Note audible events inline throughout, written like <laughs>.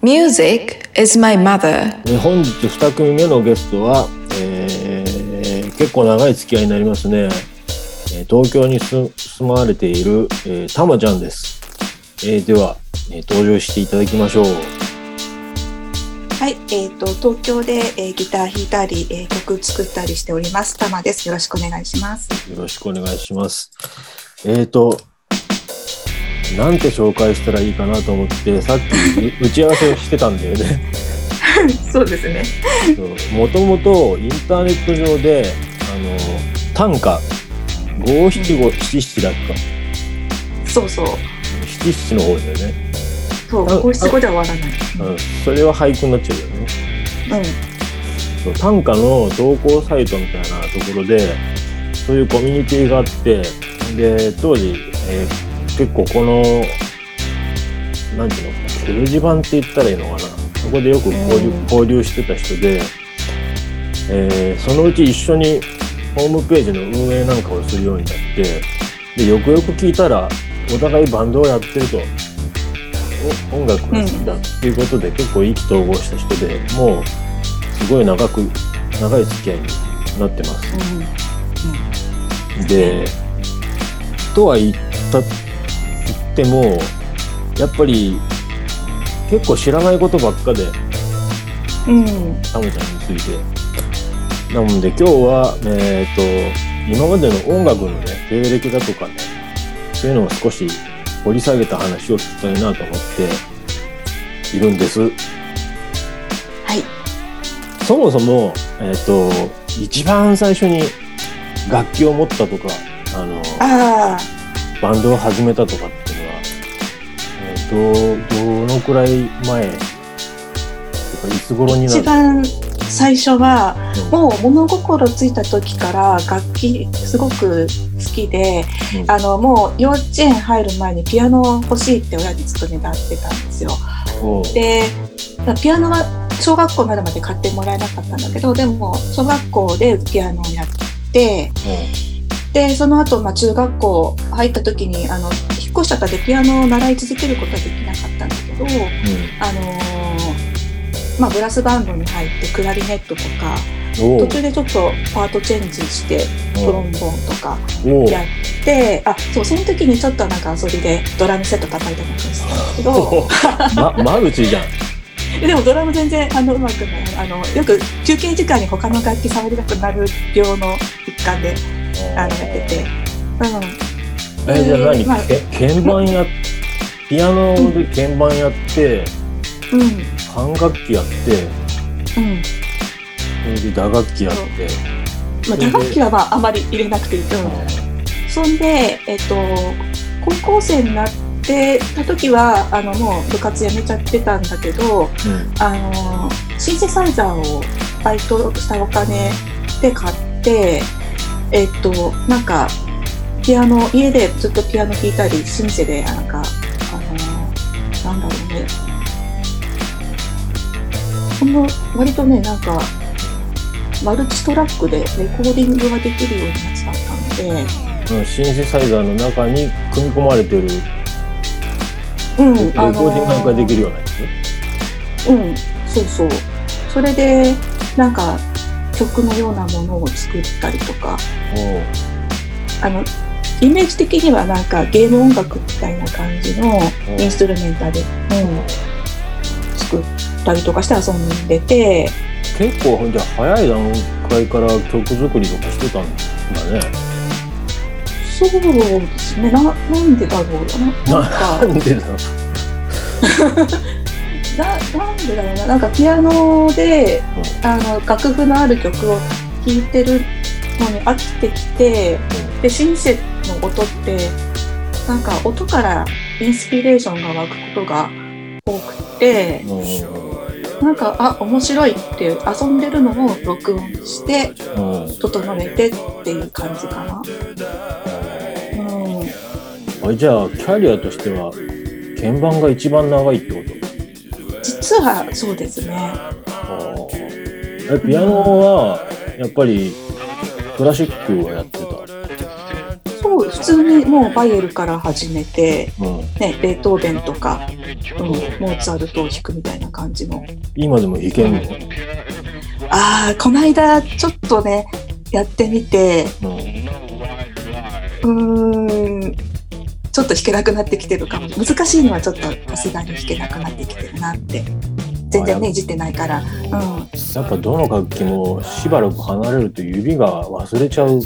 Music is my mother. えー本日2組目のゲストは、えー結構長い付き合いになりますね、えー東京に住住まわれている、えーたまちゃんです、えーでは、えー登場していただきましょうはい、えっ、と東京で、えーギター弾いたり、えー曲作ったりしております。たまです。よろしくお願いします。よろしくお願いしますえーとなんて紹介したらいいかなと思ってさっきう打ち合わせをしてたんだよね <laughs> そうですね。もともとインターネット上であの短歌五七五七七だっかそうそう。七七の方だよね、あそう、五七五では終わらない。うん、それは俳句になっちゃうよねうん。そう短歌の投稿サイトみたいなところでそういうコミュニティがあってで当時、えー結構このなんていうの掲示板って言ったらいいのかな。そこでよく交流,、うん。交流してた人で、えーそのうち一緒にホームページの運営なんかをするようになってでよくよく聞いたらお互いバンドをやってると。お音楽が好きだっていうことで、結構意気投合した人でもうすごい長く長い付き合いになってます。でとは言ったてもやっぱり結構知らないことばっかでうん。うん。タムちゃんについて。なので今日は、えっ、と、今までの音楽のね、経歴だとかね、そういうのを少し掘り下げた話を聞きたいなと思っているんです。はい。そもそも、えっ、と、一番最初に楽器を持ったとか、あの、バンドを始めたとかってどう、どのくらい前、とかいつ頃に一番最初は、うん。もう物心ついた時から楽器すごく好きで、うん。あのもう幼稚園入る前にピアノ欲しいって親にずっとねだってたんですよ。でピアノは小学校になるまで買ってもらえなかったんだけどでも小学校でピアノをやってでその後、まあ中学校入った時にあの引っ越しちゃったんでピアノを習い続けることはできなかったんだけど、あのーまあ、ブラスバンドに入ってクラリネットとか途中でちょっとパートチェンジしてトロンボーンとかやってあそうその時にちょっとなんか遊びでドラムセット叩いたりとかしたんだけど。ま、マルチじゃん。<laughs> でもドラム全然あのうまくない。あのよく休憩時間に他の楽器触りたくなる病の一環であのやってて、うん、え、じゃあ何、まあけ鍵盤や、ピアノで鍵盤やって、うん。管楽器やって、うん。それで打楽器やって。まあ、打楽器はまああまり入れなくていい、うん、そんで、えっと、高校生になってた時はあのもう部活やめちゃってたんだけどうん。あのシンセサイザーをバイトしたお金で買ってえっとなんかピアノ家でずっとピアノ弾いたりシンセでなんかあのなんだろうねこの割とねなんかマルチトラックでレコーディングができるようなやつだったので、うんシンセサイザーの中に組み込まれてるうん、レコーディングなんかできるようなやつ？うん、そうそう。それで、なんか、曲のようなものを作ったりとか、あの、イメージ的にはなんかゲーム音楽みたいな感じのインストゥルメンタル、うん、作ったりとかして遊んでて、結構じゃあ早い段階から曲作りとかしてたんだね。そうですね、ななんでだろうな。なんか、なんでだろう。<laughs> <laughs> なんでだろうな、なんかピアノで、あの楽譜のある曲を弾いてるのに飽きてきて、でシンセの音ってなんか音からインスピレーションが湧くことが多くてうんなんかあ面白いって遊んでるのを録音して整えてっていう感じかな。うん、あじゃあキャリアとしては鍵盤が一番長いってこと？実はそうですね。えピアノはやっぱりクラシックをやってた？そうです。通にもうバイエルから始めて、うん、ね、ベートーベンとか、うん、モーツァルトを弾くみたいな感じの。今でも弾けんの、ああ、この間ちょっとね、やってみて、うん、うーん、ちょっと弾けなくなってきてるかも。難しいのはちょっとさすがに弾けなくなってきてるなって。全然ね、いじってないから。うん。やっぱどの楽器もしばらく離れると指が忘れちゃう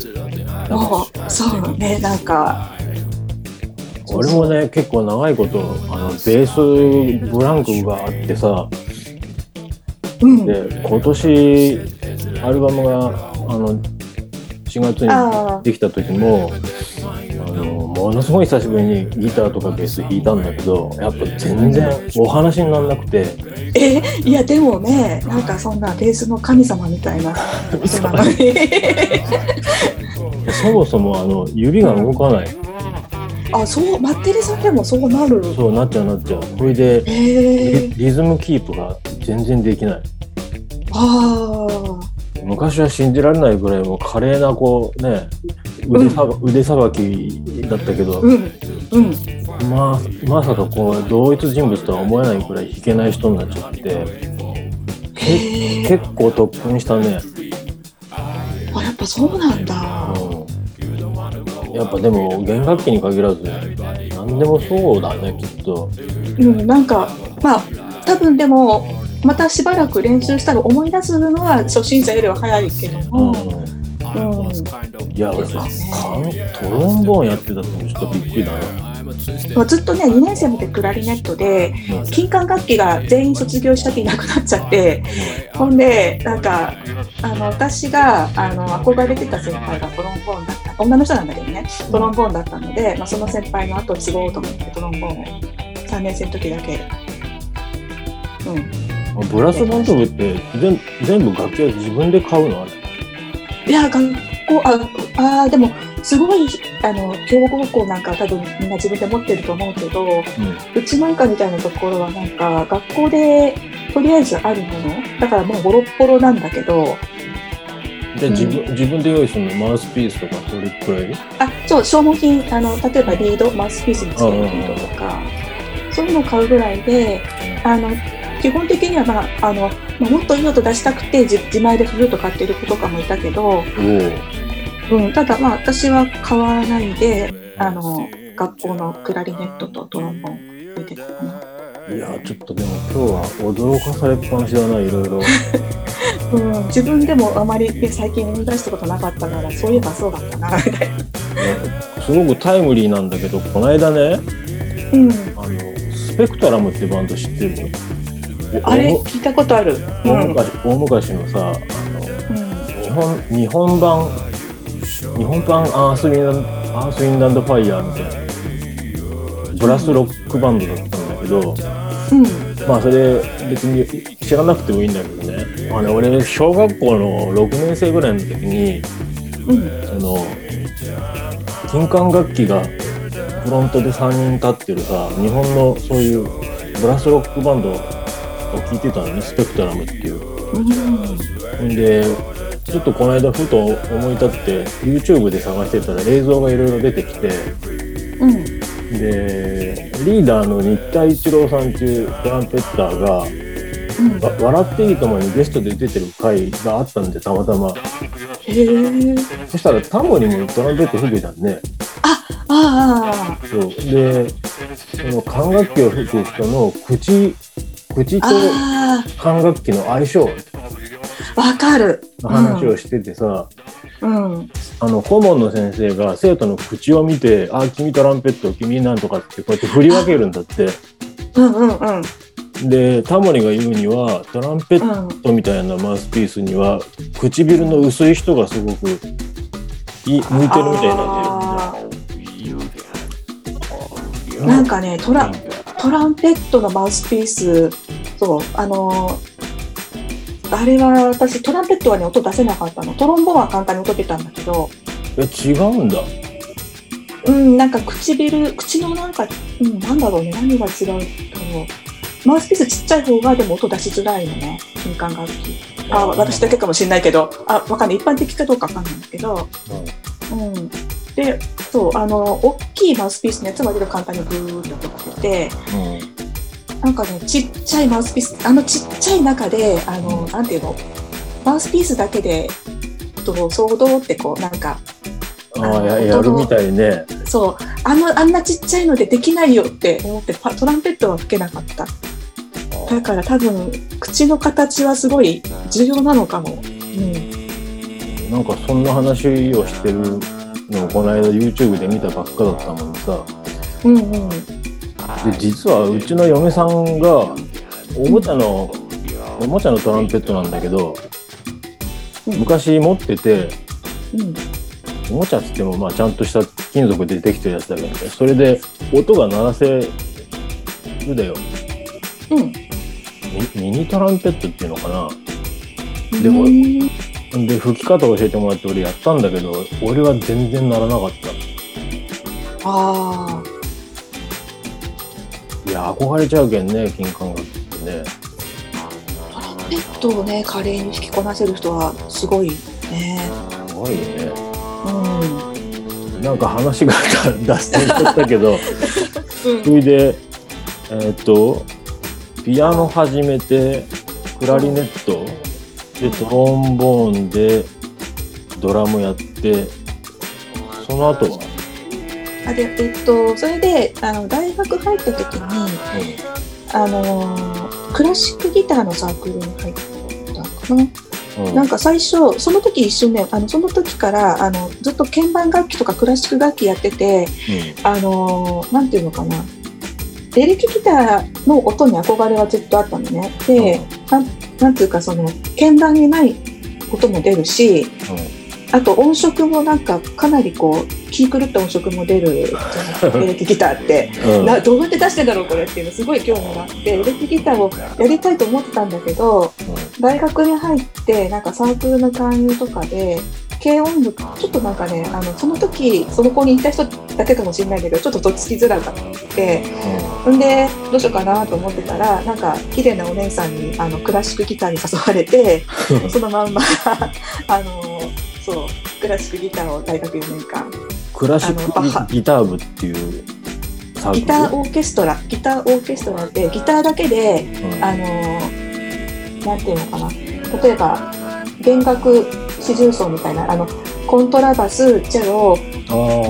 もう、そうね、なんか、俺もね結構長いことあのベースブランクがあってさうん。で今年アルバムがあの4月あにできた時もあのものすごい久しぶりにギターとかベース弾いたんだけどやっぱ全然お話にならなくてえ、いや、でもね、なんかそんなベースの神様みたいな人なのに。<laughs> そもそもあの指が動かないあ、そう、マッテリさんでもそうなる。そうなっちゃうなっちゃうこれでへえリ。リズムキープが全然できないあ昔は信じられないぐらいもう華麗なこうね腕さば、腕さばきだったけど。あ、、うん、うん。まあまさかこう同一人物とは思えないくらい弾けない人になっちゃって。結構特訓したね、あ、やっぱそうなんだ。うん、やっぱでも弦楽器に限らず何でもそうだねきっと。うん、なんか、まあ、多分でも、またしばらく練習したら思い出すのは初心者よりは早いけどうん、も、うん、いや俺トロンボーンやってたってちょっとびっくりだな。まあずっとね、2年生までクラリネットで、金管楽器が全員卒業したっていなくなっちゃって、ほんで、なんか、あの私があの憧れてた先輩がトロンボーンだった、女の人なんだけどね、トロンボーンだったので、まあ、その先輩の後を継ごうと思って、トロンボーンを3年生の時だけ。うん、ブラスバンド部って全全部楽器は自分で買うの？あれいや、学校、ああーでも、すごいあの強豪校なんか多分みんな自分で持ってると思うけど、うちなんかみたいなところはなんか学校でとりあえずあるものだからもうボロッボロなんだけどじゃあ自分,、自分で用意するのマウスピースとかそれくらい？あそう消耗品あの例えばリードマウスピースにつけるリードとかそういうのを買うぐらいであの基本的には、まああのまあ、もっといい音出したくて自自前でフルート買ってる子とかもいたけど、おうん、ただまあ私は買わないであの学校のクラリネットとトロンボーン出てたかな。おいやちょっとでも今日は驚かされっぱなしだないろいろ。<laughs> うん、自分でもあまりえ最近思い出したことなかったからそういえばそうだったなみたいな。すごくタイムリーなんだけどこの間ねうん、あのスペクトラムってバンド知ってる？あれお聞いたことある。う大ん、昔大昔のさ日本日本版日本版アースウィンドアースウィンドアンドファイヤーみたいなブラスロックバンドだったんだけど、うん、まあそれ別に知らなくてもいいんだけどね,、まあ、ね俺小学校の6年生ぐらいの時にうん、その金管楽器がフロントで3人立ってるさ日本のそういうブラスロックバンドを聴いてたのねスペクトラムっていう。うん、んでちょっとこの間ふと思い立って YouTube で探してたら映像がいろいろ出てきてうん、でリーダーの新田一郎さんっていうトランペッターがうん、「わ笑っていいとも」にゲストで出てる回があったんでたまたま。へえ、そしたらタモリもトランペット吹くじゃんねああ、そう。でその管楽器を吹く人の口口とあ管楽器の相性あ、わかる。の話をしててさ、うん、あの顧問の先生が生徒の口を見て「あ君トランペット君なんとか」ってこうやって振り分けるんだって。うん、うん、うん、でタモリが言うにはトランペッうん、トみたいなマウスピースには唇の薄い人がすごくい向いてるみたいなんだよな。んかね、トラ、トランペットのマウスピース、そう、あのーあれは私、トランペットはね、音出せなかったの。トロンボーンは簡単に音出たんだけど、え違うんだうん、なんか唇、口のなんか、うん、なんだろうね、何が違うと、マウスピースちっちゃい方がでも音出しづらいのね、金管楽器。あ、私だけかもしれないけど、あ、わかんない。一般的かどうかわかんないんだけど、うん。でそうあの大きいマウスピースのやつは割と簡単にブーって取っててなんかねちっちゃいマウスピースあのちっちゃい中であのなんていうの？マウスピースだけでと総動ってこうなんかうん、ああややるみたいね。そう。あのあんなちっちゃいのでできないよって思ってパトランペットは吹けなかった。だから多分口の形はすごい重要なのかも、うん、なんかそんな話をしてるのをこの間 YouTube で見たばっかだったもんさ。うんうん。で実はうちの嫁さんがおもちゃの、おもちゃのトランペットなんだけどうん。昔持っててうん。おもちゃっつってもまあちゃんとした金属でできてるやつだけどね。それで音が鳴らせるだよ。うん。ミミニトランペットっていうのかな。でもうんで吹き方を教えてもらって俺やったんだけど俺は全然鳴らなかっあたいや憧れちゃうけんね金管楽器ってね。あトランペットをね華麗に弾きこなせる人はすごいね。すごいね。うん。なんか話が <laughs> 脱線しちゃったけどうん。それで、えーっと、ピアノ始めて、クラリネット、で、トロンボーンで、ドラムやって、その後は、あでえっとそれであの大学入った時にあのークラシックギターのサークルに入ったかな？うん。うんなんか最初その時一瞬ねあのその時からあのずっと鍵盤楽器とかクラシック楽器やっててあのーなんていうのかな？エレキギターの音に憧れはずっとあったのね。で、なんなんていうかその鍵盤にない音も出るしあと音色もなんかかなりこう気狂った音色も出るじゃない？<laughs> エレキギターって。うん。うんなどうやって出してんだろうこれっていうのすごい興味があってエレキギターをやりたいと思ってたんだけど大学に入ってなんかサークルの勧誘とかで軽音部ちょっとなんかねあのその時その子にいた人だけかもしれないけどちょっととっつきづらかってん。でどうしようかなと思ってたらなんか綺麗なお姉さんにあのクラシックギターに誘われて <laughs> そのまんま <laughs> あのそうクラシックギターを大学4年間クラシックギター部っていうギターオーケストラギターオーケストラってギターだけでうん。あのなんていうのかな。例えば弦楽四重奏みたいなあのコントラバスチェロ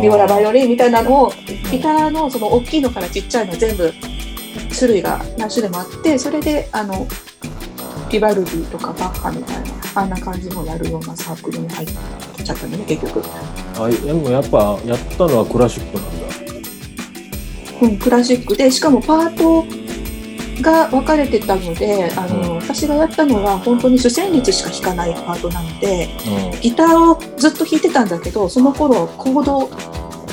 ビオラバイオリンみたいなのをギターのその大きいのからちっちゃいの全部種類が何種類もあってそれであのビバルディとかバッハみたいなあんな感じのやるようなサークルに入っちゃったのね結局、あでもやっぱやったのはクラシックなんだ。うん、クラシック。でしかもパートが分かれてたのであの、私がやったのは本当に主旋律しか弾かないパートなのでうギターをずっと弾いてたんだけどその頃コード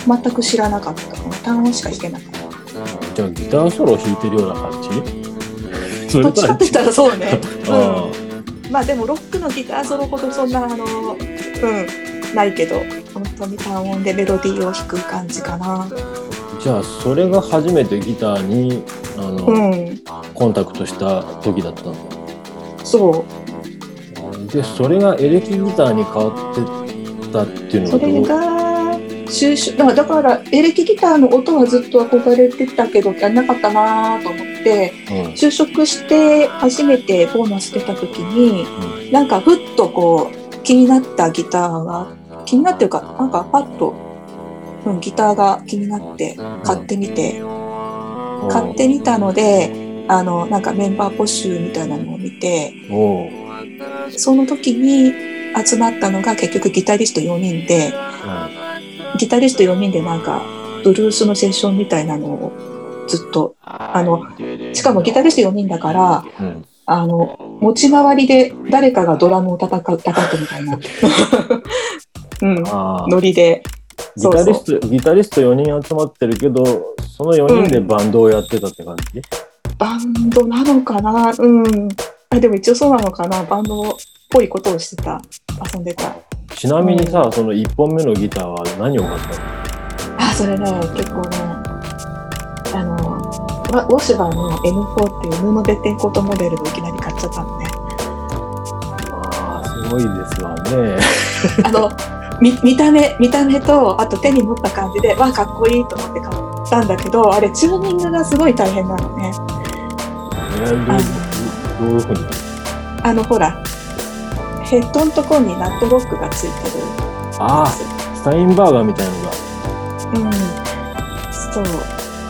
全く知らなかった。かな単音しか弾けなかった。ん。じゃあギターソロ弾いてるような感じ？そどっちかって言ったらそうね、あう。ん、まあでもロックのギターソロほどそんなあのうんないけど本当に単音でメロディーを弾く感じかな。ーじゃあそれが初めてギターにあの、うん。コンタクトした時だったんだそう。でそれがエレキギターに変わってったっていうのそれはどう？が収集だだからエレキギターの音はずっと憧れてたけどやんなかったなと思ってうん。就職して初めてボーナス出た時に、なんかふっとこう気になったギターが気になってるかなんかパッと、うん、ギターが気になって買ってみて、うん買ってみたのであのなんかメンバー募集みたいなのを見てその時に集まったのが結局ギタリスト4人でギタリスト4人でなんかブルースのセッションみたいなのをずっとあのしかもギタリスト4人だからあの持ち回りで誰かがドラムを叩く叩くみたいな、<laughs> うん、ノリでギタリストギタリスト4人集まってるけどその4人でバンドをやってたって感じ、バンドなのかな？うん。あでも一応そうなのかな？バンドっぽいことをしてた。遊んでた。ちなみにさ、その1本目のギターは何を買ったの？あそれね結構ねあのわウォシュバーの N4 っていう布べってんコートモデルをいきなり買っちゃったのね。ああすごいですわね。<laughs> あの見見た目見た目とあと手に持った感じでわあかっこいいと思って買ったんだけどあれチューニングがすごい大変なのね。えーどういうふうに？あのほらヘッドのところにナットロックがついてる。ああスタインバーガーみたいなのが。うん。そう。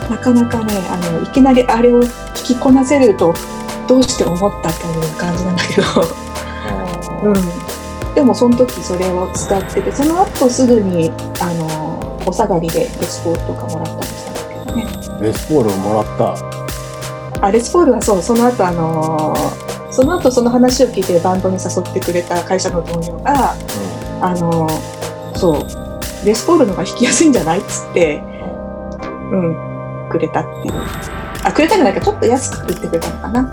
なかなかねあのいきなりあれを弾きこなせるとどうして思ったという感じなんだけど。うん、でもその時それを使っててその後すぐにあのお下がりでレスポールとかもらったりしたんだけどね。レスポールをもらった。あレスポールはそうその後あのその後その話を聞いてバンドに誘ってくれた会社の同僚があのそうレスポールの方が弾きやすいんじゃないっつってうん。くれたっていう。あくれたんじゃないかちょっと安く売ってくれたのかな、<laughs> うん、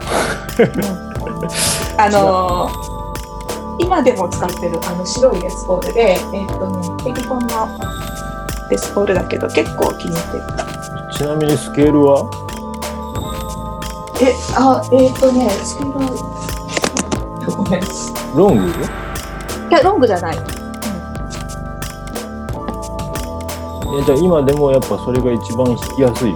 あの今でも使ってるあの白いレスポールでえーっとねエリコンのレスポールだけど結構気に入ってる。ちなみにスケールは？えあえーっとねスケールごめんいロング？やロングじゃない。えじゃあ今でもやっぱそれが一番弾きやすい？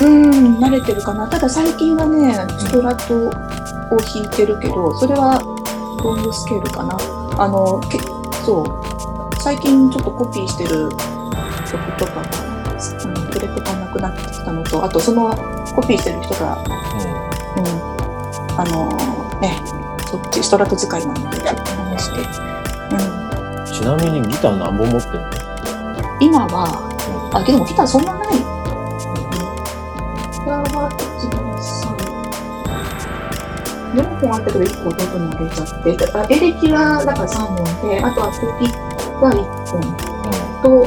うん慣れてるかな。ただ最近はねストラトを弾いてるけどそれはロングスケールかな？あのけそう。最近ちょっとコピーしてる曲とかがあの触れてかなくなってきたのとあとそのコピーしてる人がうん。あのねそっちストラト使いなのでちょっと話して、うん、ちなみにギター何本持ってんの？今はあでもギターそんな4本あったけど1個弟にあげちゃって、だからエレキはだから3本で、あとはコピが1本と、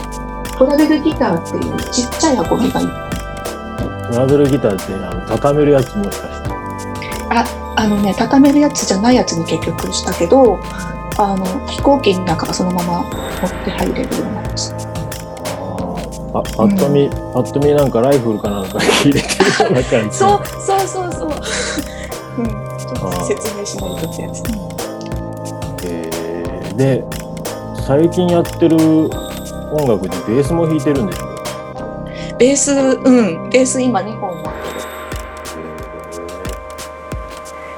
トラベルギターっていうちっちゃい箱ギが1本。トラベルギターってあの畳めるやつもしかしてあのね、畳めるやつじゃないやつに結局したけど、あの飛行機の中がそのまま持って入れるようなやつ。あパッと見、パッと見なんかライフルかなんか入れてるような感じそうそうそうそう。説明しないとってやつ。えー。で最近やってる音楽でベースも弾いてるんですよベース、うん、ベース今2本。持ってる。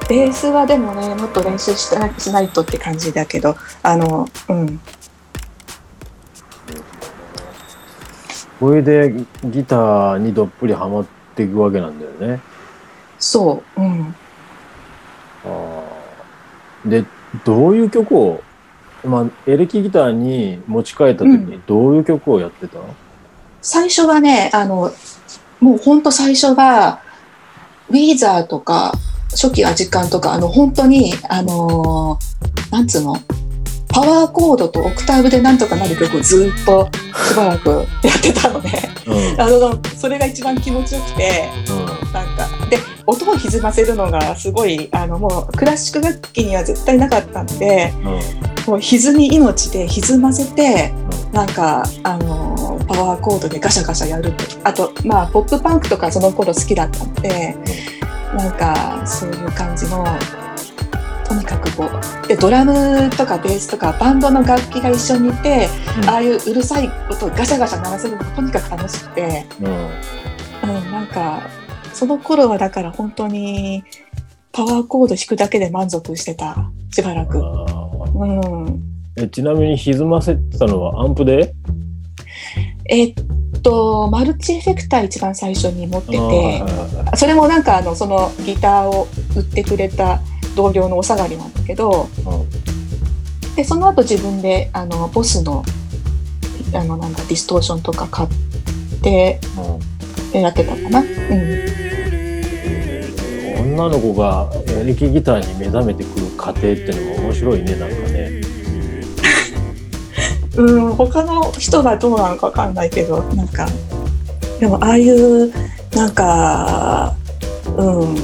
ベースはでもね、もっと練習したしないとって感じだけど、あの、うん、これでギターにどっぷりハマっていくわけなんだよね。そう、うん。でどういう曲をまあエレキギターに持ち替えた時にどういう曲をやってた？の、最初はね、あの、もうほんと最初は、ウィーザーとか、初期アジカンとか、あの、本当に、あのーなんつうの、パワーコードとオクターブでなんとかなる曲をずっとしばらくやってたのね。うん。<laughs> あの、それが一番気持ちよくて、なんか、で、音を歪ませるのがすごい、あの、もうクラシック楽器には絶対なかったんで、うん。うんもう歪み命で歪ませて、なんか、あの、パワーコードでガシャガシャやる。あと、まあ、ポップパンクとかその頃好きだったので、なんか、そういう感じの、とにかくこう、で、ドラムとかベースとかバンドの楽器が一緒にいて、うん。ああいううるさい音をガシャガシャ鳴らせるのがとにかく楽しくて、うん。うん、なんか、その頃はだから本当に、パワーコード弾くだけで満足してた、しばらく。うん。えちなみに歪ませてたのはアンプで？えっと、マルチエフェクター一番最初に持ってて、それもなんかあの、そのギターを売ってくれた同僚のお下がりなんだけど、で、その後自分で、あの、ボスの、あの、なんだ、ディストーションとか買ってうんやってたかな。うん。女の子がエレキギターに目覚めてくる過程っていうのも面白いねなんかね <laughs> うん、他の人がどうなのかわかんないけど、なんか、でもああいう、なんか、うん、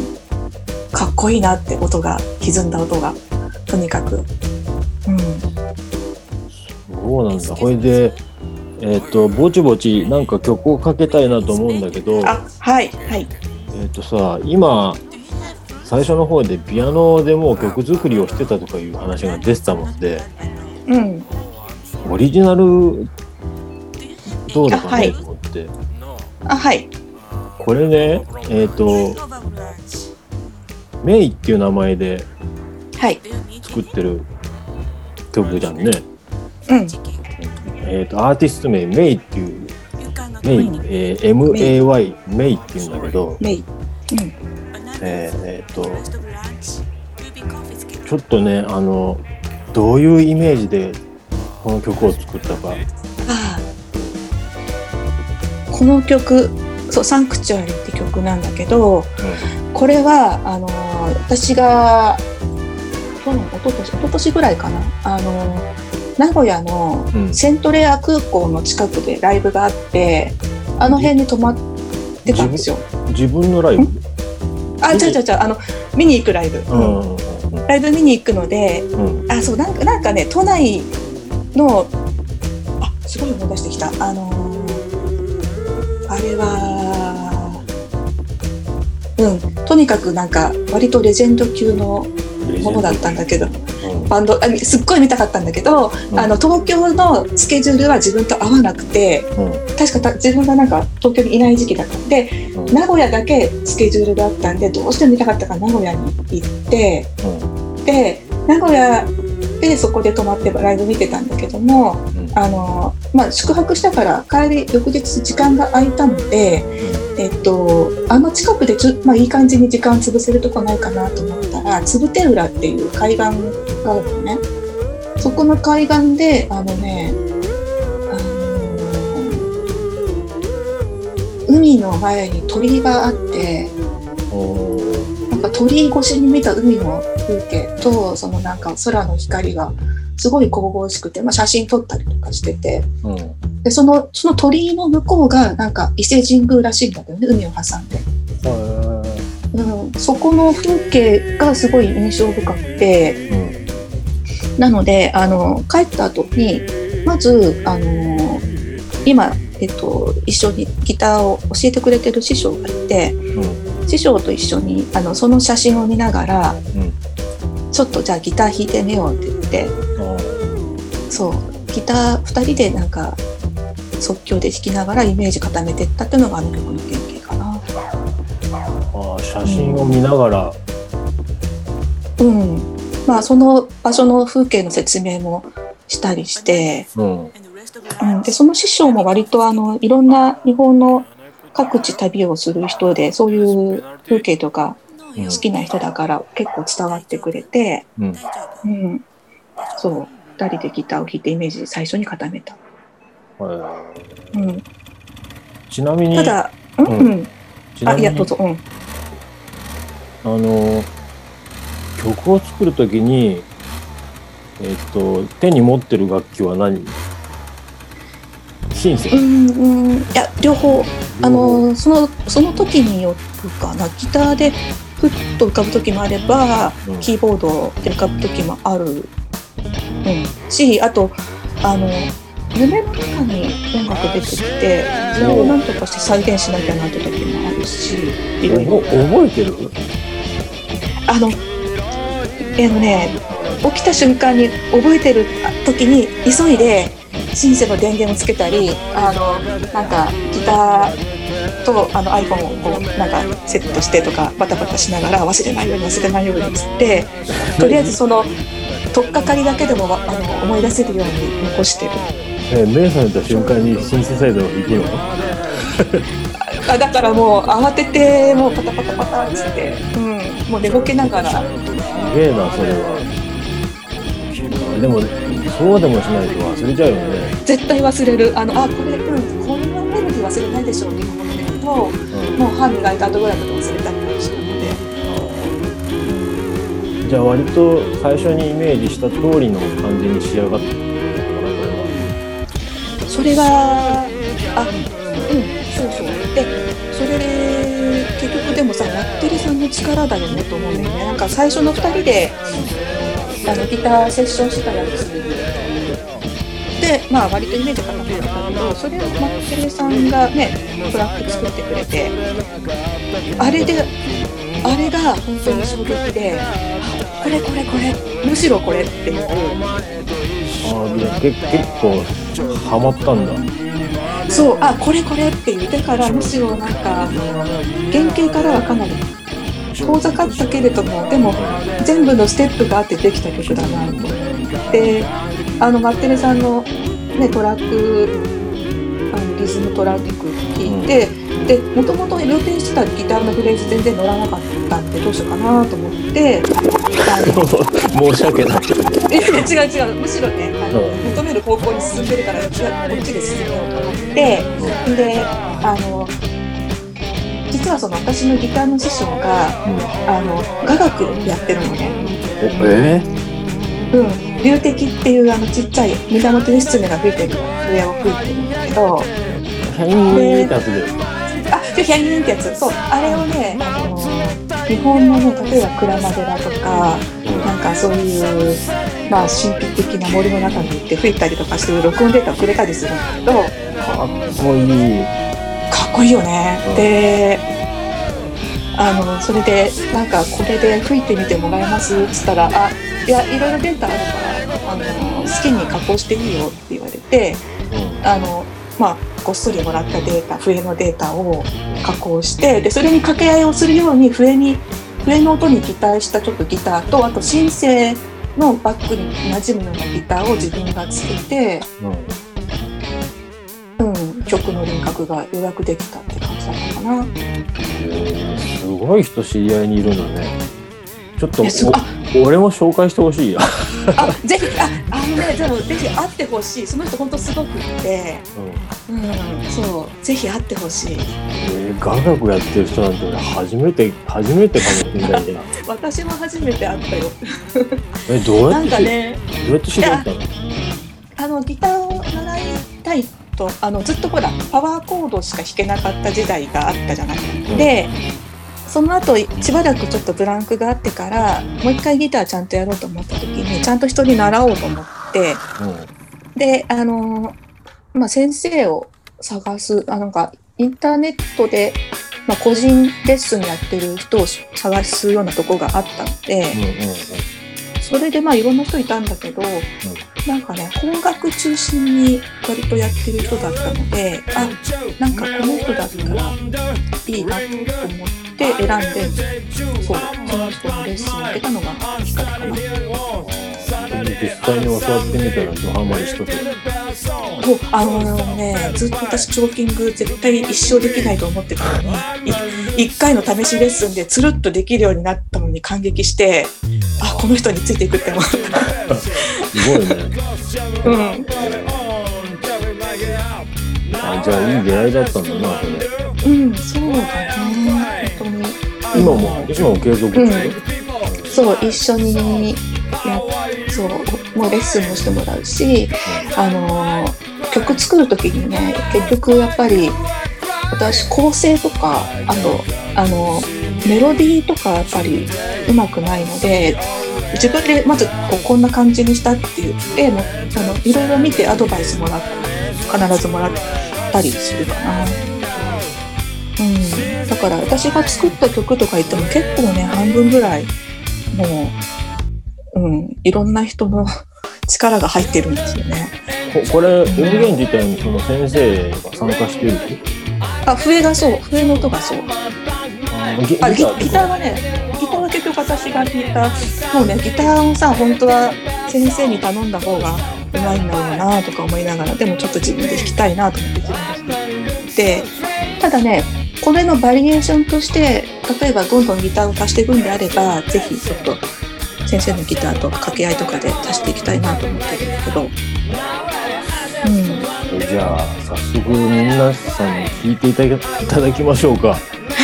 かっこいいなって音が、歪んだ音が、とにかく。うん。そうなんだこれでえっ、とぼちぼちなんか曲をかけたいなと思うんだけどあ、はい、はい。えっ、とさ今最初の方でピアノでもう曲作りをしてたとかいう話が出てたもんでうん。オリジナルどうだかねと思って、あ、はい。これねえっ、とメイっていう名前ではい。作ってる曲じゃんね。うん。えっ、とアーティスト名メイっていうメイ、えー MAY メイっていうんだけど、メイ。えーえーとちょっとねあのどういうイメージでこの曲を作ったか。ああ。この曲、そう、サンクチュアリって曲なんだけど、これは、あのー私が、去年、一昨年、一昨年ぐらいかな。あのー名古屋のうん。うんセントレア空港の近くでライブがあって、あの辺に泊まってたんですよ。自分のライブ、あ、違う違う違う、あの、見に行くライブ。うん。うんうんライブ見に行くので、うん。あ、そう、なんか、なんかね、都内の、あ、すごい思い出してきた。あのーあれは、うん、とにかくなんか、割とレジェンド級のものだったんだけど、うんバンド、あすっごい見たかったんだけど、うん。あの、東京のスケジュールは自分と合わなくて、うん。確かた自分がなんか東京にいない時期だったんで、うん。名古屋だけスケジュールがあったんで、どうしても見たかったから名古屋に行って、うん。で、名古屋でそこで泊まってライブ見てたんだけども、うん。あの、まあ、宿泊したから帰り、翌日時間が空いたので、えっと、あの近くでちょ、まあ、いい感じに時間潰せるとこないかなと思ったら、つぶて浦っていう海岸があるのね。そこの海岸で、あのね、あの海の前に鳥居があって、なんか鳥居越しに見た海の風景と、そのなんか空の光がすごい神々しくて、まあ、写真撮ったりとかしてて、うん。で、その、その鳥居の向こうがなんか伊勢神宮らしいんだけどね、海を挟んで。うん、そこの風景がすごい印象深くて、うん。なので、あの、帰った後に、まず、あの、今、えっと、一緒にギターを教えてくれてる師匠がいて、うん。師匠と一緒に、あの、その写真を見ながら、うん。ちょっとじゃあギター弾いてみようって言って、そう、ギター2人でなんか即興で弾きながらイメージ固めてったっていうのがあの曲の原型かな。あー写真を見ながら、うん。まあその場所の風景の説明もしたりして、うん。うん、でその師匠も割とあのいろんな日本の各地旅をする人でそういう風景とかうん好きな人だから結構伝わってくれて、うん。うん、そう2人でギターを弾いてイメージ最初に固めた。はうん、いちなみにただ、うんうん。うん、あいやどうぞ、うん、あの曲を作るときにえっと手に持ってる楽器は何？シンセ？うんうん。いや両方。あのそのその時によるかな。ギターでふっと浮かぶ時もあればうん。キーボードで浮かぶ時もある、うん、しあとあの夢の中に音楽出てきてそれを何とかして再現しなきゃなって時もあるしいろいろお覚えてる？あのえあのね起きた瞬間に覚えてる時に急いでシンセの電源をつけたりあのなんかギターとあの iPhone をこうなんかセットしてとかバタバタしながら忘れないように忘れないようにっつってとりあえずその取っかかりだけでもわあの思い出せるように残してる。え目覚めた瞬間にシンセサイザーを弾くの？あだからもう慌ててもうパタパタパタっつって、うん、もう寝ぼけながら。すげえなそれはあでもそうでもしないと忘れちゃうよね、絶対忘れる。あのあこれうんこんなメロディー忘れないでしょうって思ってるとうん。もう歯磨いた後ぐらいまで忘れたりとかしたので。じゃあ割と最初にイメージした通りの感じに仕上がってるのかなこれは。それがあうんそうそう。でそれで結局でもさラッテリさんの力だよねと思うんだよね。なんか最初の2人であのギターセッションしたやつでまあ割とイメージ固まってたけどそれをマッテレさんがねトラック作ってくれてあれであれが本当に衝撃であこれこれこれむしろこれっていう。あでけ結構ハマったんだ。そうあこれこれって言ってからむしろなんか原型からはかなり遠ざかったけれどもでも全部のステップがあってできた曲だなと思って。あのマッテレさんの、ね、トラックあのリズムトラック聴いて、でもともと予定してたギターのフレーズ全然乗らなかったんでどうしようかなと思って申し訳ない。<laughs> いや違う違うむしろねあの、うん。求める方向に進んでるからこっちで進めようと思って。であの実はその私のギターの師匠があの雅楽やってるのね。え？うん、流笛っていうあのちっちゃい源義経が吹いてる笛を吹いてるんだけど。ー、変にってやつで。あでヒャンギンってやつ。そうあれをねあの日本のね例えば鞍馬寺とかなんかそういう、まあ、神秘的な森の中に行って吹いたりとかして録音データをくれたりするんだけど。かっこいいこいいよね。うん。であのそれでなんかこれで吹いてみてもらえます？っつったら「あいやいろいろデータあるからあの好きに加工していいよ」って言われてあの、まあ、ごっそりもらったデータ笛のデータを加工してでそれに掛け合いをするように笛に笛の音に擬態したちょっとギターとあとシンセのバックに馴染むようなギターを自分がつけて、うんうん、曲の輪郭がようやくできたって感じだったかな。えーすごい人知り合いにいるのね。ちょっと俺も紹介してほしいや、あぜひああのねでもぜひ会ってほしい。その人本当すごくって。うん。うんそう。ぜひ会ってほしい。えー、雅楽やってる人なんて俺初めて初めてかもしれないね <laughs> 私も初めて会ったよ。えどうやなって知んかねどうやって知り合ったの？あのギターを習いたいとあのずっとほらパワーコードしか弾けなかった時代があったじゃない、でその後しばらくちょっとブランクがあってからもう一回ギターちゃんとやろうと思った時にちゃんと人に習おうと思ってであの、まあ、先生を探すあなんかインターネットで、まあ、個人レッスンやってる人を探すようなとこがあったので、それでまあいろんな人いたんだけど、なんかね邦楽中心に割とやってる人だったのであなんかこの人だったらいいなと思って選んでそうその人のレッスンを受けたのがきっかけかな。うん実際に教わってみたらドハマりしとってとあのねずっと私チョーキング絶対一生できないと思ってたのにい一回の試しレッスンでつるっとできるようになったのに感激してあこの人についていくって思っすごいねた。うんあじゃあいい出会いだったんだなそれうん、そうだね。本当に。今も今も継続中、うんそう、一緒にや、そう、もうレッスンもしてもらうし、あのー、曲作る時にね、結局やっぱり、私構成とか、あと、あの、メロディーとかやっぱりうまくないので、自分でまずこうこんな感じにしたって言って、もうあのいろいろ見てアドバイスもら必ずもらったりするかな。うん、だから私が作った曲とか言っても結構ね半分ぐらいもう、うん、いろんな人の <laughs> 力が入ってるんですよね。ここれ音源自体にその先生が参加してる？あ笛がそう。笛の音がそう。ギあギギギターはねギターは結局私が弾いたもうねギターをさ本当は先生に頼んだ方がうまいんだろうなとか思いながらでもちょっと自分で弾きたいなと思って自分で弾いてただねこれのバリエーションとして例えばどんどんギターを足していくんであればぜひちょっと先生のギターと掛け合いとかで足していきたいなと思ってるんだけど。うん。じゃあ早速皆さんに聴いていただきましょうか。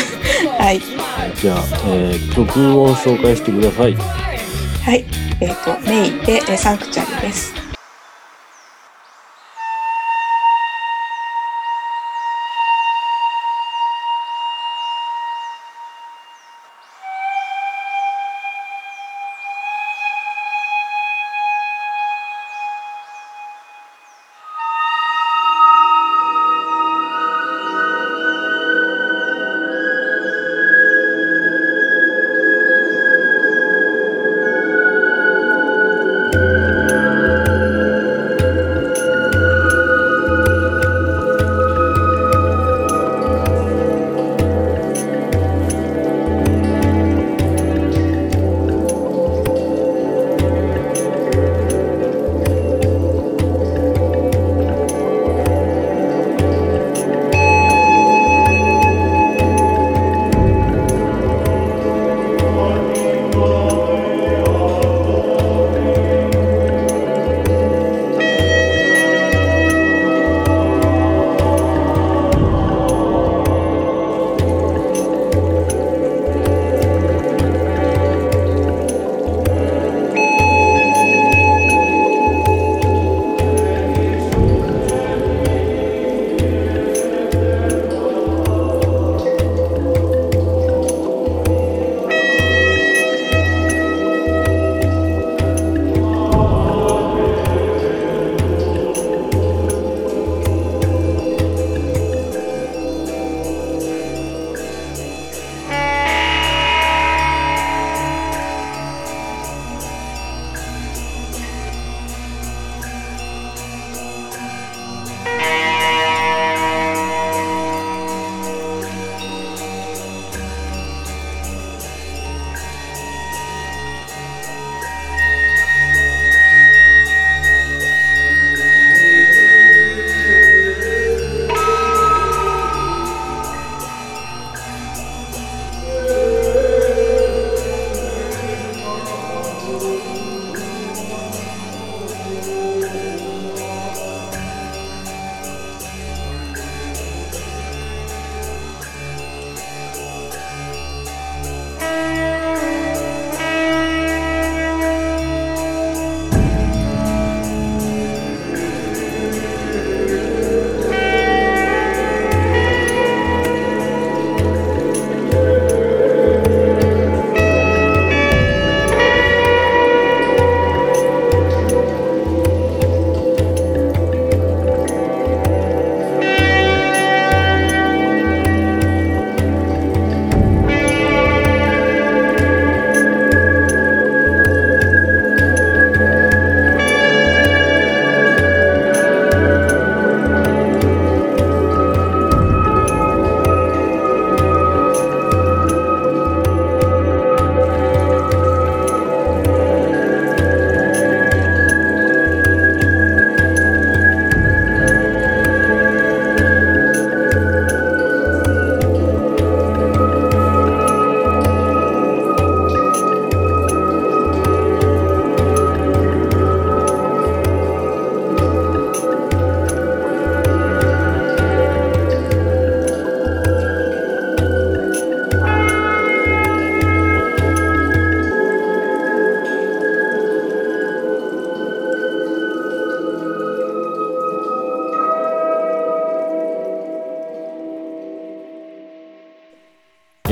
<laughs> はい。じゃあ、えー曲を紹介してください。はい。えっ、とメイでえーサンクチュアリです「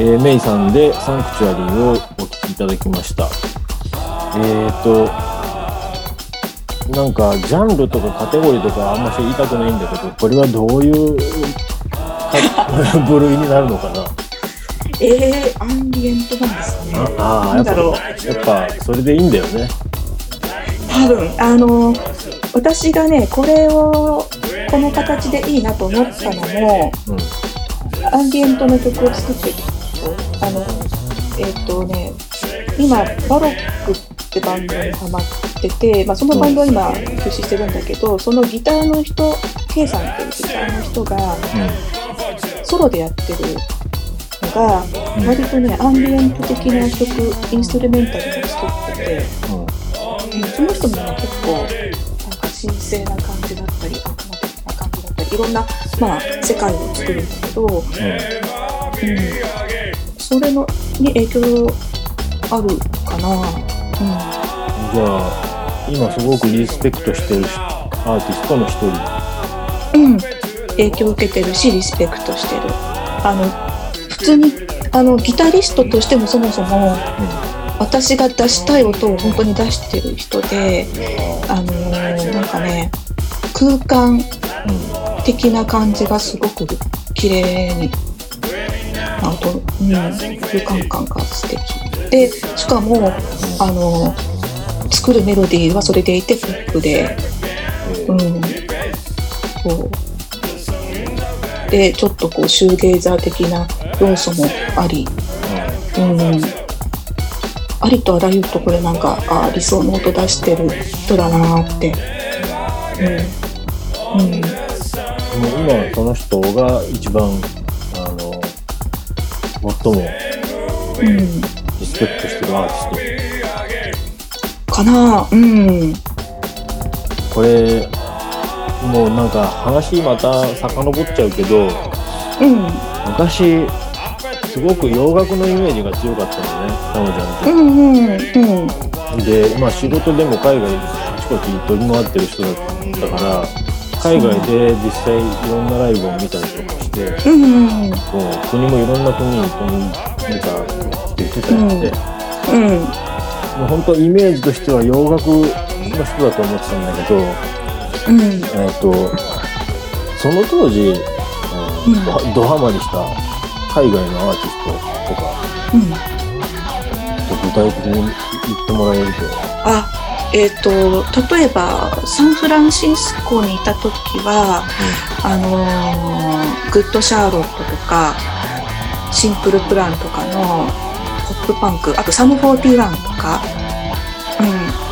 えーメイさんでサンクチュアリーをお聞きいただきました。えっ、と、なんかジャンルとかカテゴリーとかあんまし言いたくないんだけど、これはどういうか <laughs> 部類になるのかな？えー、アンビエントなんですね。ああー、やっぱ、やっぱそれでいいんだよね。多分あの私がねこれをこの形でいいなと思ったのもうん。アンビエントの曲を作ってる人あのえっ、とね今バロックってバンドにハマってて、まあ、そのバンドは今休止してるんだけどそのギターの人 K さんっていうギターの人がソロでやってるのがうん割とねアンビエント的な曲インストゥルメンタルも作ってて。うん。うん。うんその人もね結構なんか神聖な感じだったり悪魔的な感じだったりいろんな、まあ、世界を作るんだけど、うん、それのに影響あるかな。じゃあ、今すごくリスペクトしてるアーティストの一人。うん、うん、影響を受けてるしリスペクトしてる。あの普通にあのギタリストとしてもそもそも私が出したい音を本当に出してる人で、あのーなんかね空間うん。的な感じがすごく綺麗にあと、うん、空間感が素敵でしかもあの作るメロディーはそれでいてポップで、うん、そう。でちょっとこうシューゲーザー的な要素もあり、うん、ありとあらゆるところでなんかあ理想の音出してる人だなって。うん。うん。今その人が一番最もうんリスペクトしてるアーティスかなうん。トこれもうなんか話また遡っちゃうけどうん昔すごく洋楽のイメージが強かったのねタモちゃんうんうんうん。でまあ仕事でも海外あちこち飛び回ってる人だったから海外で実際いろんなライブを見たりとかしてうんうん。もう国もいろんな国に飛んでたって言ってたりして。うん。もう本当イメージとしては洋楽の人だと思ってたんだけど、うん。えっ、とその当時、うんうん。ドドハマりした海外のアーティストとかうん。具体的に言ってもらえると、あえっ、と例えばサンフランシスコにいた時はあのーグッドシャーロットとかシンプルプランとかのポップパンクあとサム41とかうん。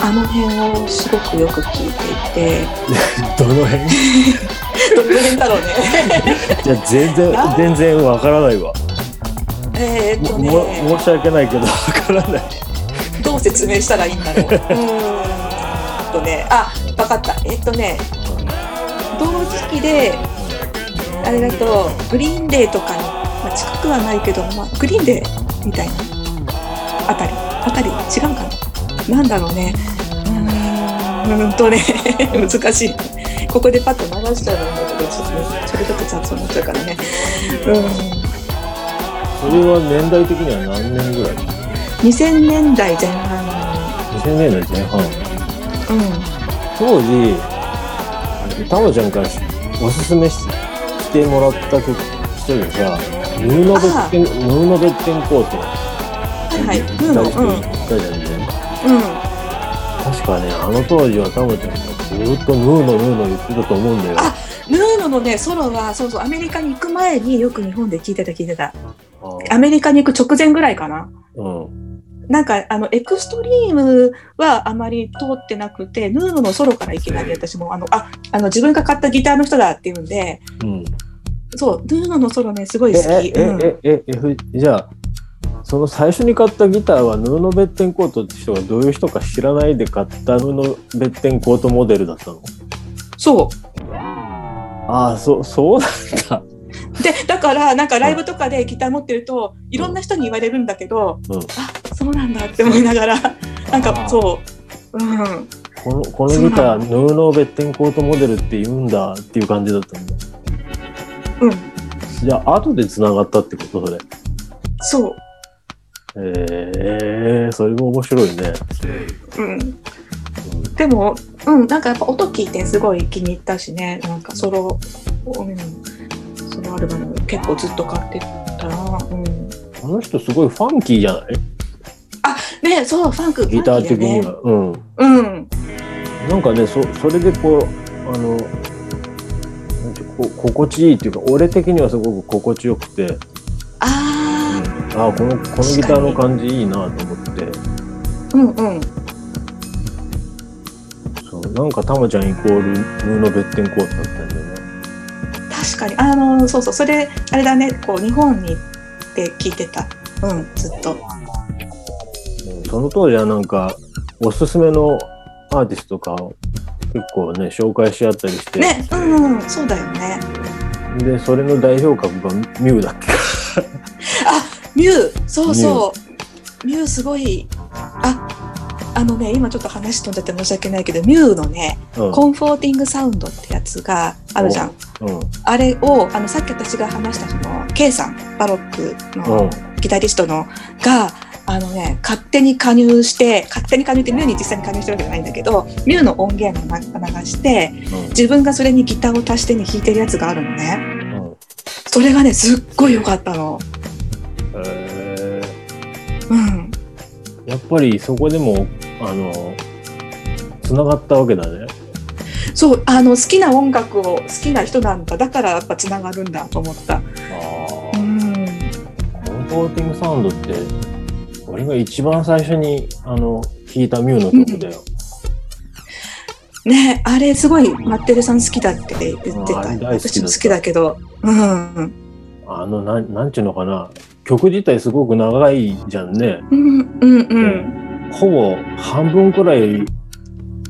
あの辺をすごくよく聞いていて。<laughs> どの辺？<laughs> どの辺だろうね。<laughs> いや全然な全然わからないわ、えーっともね。も申し訳ないけどわからない。どう説明したらいいんだろう。うーんとね、あ、わかった。えっとね、同時期で、あれだと、グリーンデーとかに、まあ、近くはないけど、まあ、グリーンデーみたいなあたり、あたり、違うかな？なんだろうね。うーんとね、<laughs> 難しい。ここでパッと流しちゃうんだけど、ちょっとね、それだと雑音になっちゃうからね。うん。それは年代的には何年ぐらい？2000年代前半2000年代前半に、うん。当時タモちゃんからおすすめししてもらった人でさヌーノベッテンヌーノベッテンコートはいはい。うん、うん、うん。確かねあの当時はタモちゃんがずっとヌーノヌーノ言ってたと思うんだよあヌーノのね、ソロは、そうそう、アメリカに行く前によく日本で聞いてた聞いてた。あアメリカに行く直前ぐらいかな。うんなんか、あの、エクストリームはあまり通ってなくて、ヌーノのソロからいきなり私も、あの、あ、あの、自分が買ったギターの人だっていうんで、うん。そう、ヌーノのソロね、すごいえ好き。えうん。えええふじゃあその最初に買ったギターはヌーノベッテンコートって人がどういう人か知らないで買ったヌーノベッテンコートモデルだったの？そう。ああそうそうなんだで、だから、なんかライブとかでギター持ってると、いろんな人に言われるんだけど、うん。あ、そうなんだって思いながら、なんかそう、うん。このこのギターヌーノベッテンコートモデルって言うんだっていう感じだったんだ。うん。じゃあ後で繋がったってことそれ。そう。えー、それも面白いね。うん。でも、うん、なんかやっぱ音聞いてすごい気に入ったしね、なんかソロ、うん、ソロアルバム結構ずっと買ってたな。うん。あの人すごいファンキーじゃない？ね、そう、ファンク。ギター的には。うん。キーだよね。なんかね、そそれでこう、あの、なんてこ心地いいっていうか、俺的にはすごく心地よくて、うん。あああ、この、このギターの感じいいなと思って、あ、うんうん。そうなんかタマちゃんイコールムーのベッテンコート。確かに。あの、そうそう、それ、あれだね、こう、日本に行って聞いてた。うん、ずっと。うんその当時はなんか、おすすめのアーティストとかを結構ね、紹介し合ったりして、ね、うん、うん、そうだよね。で、それの代表格がミュウだっけ？あ、ミュウ、そうそう。ミュウすごい。あ、あのね、今ちょっと話飛んじゃって申し訳ないけど、ミュウのね、うん。コンフォーティングサウンドってやつがあるじゃん。うん。あれを、あの、さっき私が話したその、K さん、バロックうんのギタリストの、が、あのね、勝手に加入して、勝手に加入ってミュウに実際に加入してるわけじゃないんだけど、ミュウの音源を流して、自分がそれにギターを足してに弾いてるやつがあるのね。それがね、すっごい良かったの。えうん。ー、やっぱりそこでも、あの、つながったわけだね。そう、あの、好きな音楽を好きな人なんだ。だからやっぱつながるんだと思った。あうあ。ん。コンフォーティングサウンドって、俺が一番最初に、あの、弾いたミュウの曲だよ。ねあれすごいマッテルさん好きだって言ってた。私も好きだけど。うん。あの、なん、なんちゅうのかな。曲自体すごく長いじゃんね。うんうんうん。ほぼ半分くらい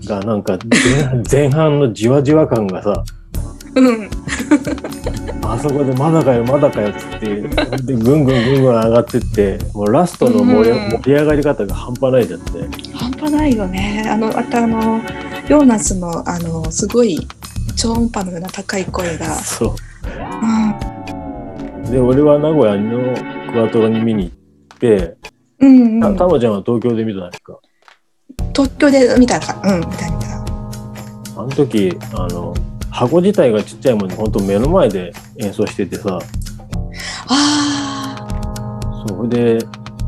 がなんか前前半のじわじわ感がさ、うん。あそこでまだかよまだかよっつって、でぐんぐんぐんぐん上がってって、もうラストの盛り,、うん盛り上がり方が半端ないじゃんって。半端ないよね。あの、またあの、ヨーナスの、あの、すごい超音波のような高い声が。そうん。う。で、俺は名古屋のクワトロに見に行って、うん、うん。たたまちゃんは東京で見たないか。東京で見たか。うん、見た見た。あの時、あの、箱自体がちっちゃいもんで、ほんと目の前で演奏しててさ、あそれで、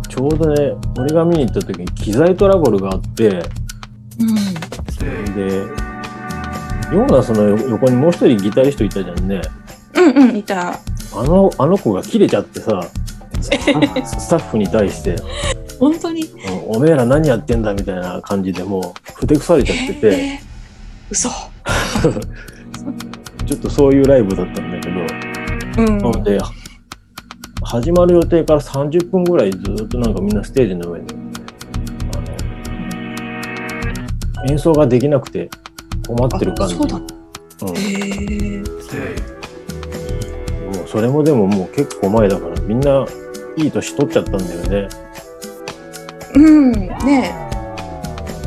ちょうどね、俺が見に行った時に機材トラブルがあって、あ。うん。で、ヨーナスの横にもう一人ギタリストいたじゃんね。うんうん、いた。あの、あの子が切れちゃってさ、<laughs> スタッフに対して、本当に？うんおめえら何やってんだみたいな感じでもう、ふてくされちゃってて、えー嘘。<laughs> ちょっとそういうライブだったんだけど、うん。なので、始まる予定から30分ぐらいずっとなんかみんなステージの上に、あの、演奏ができなくて困ってる感じ。あそうだ。うんへえ。もうそれもでももう結構前だからみんないい年取っちゃったんだよね。うん、ねえ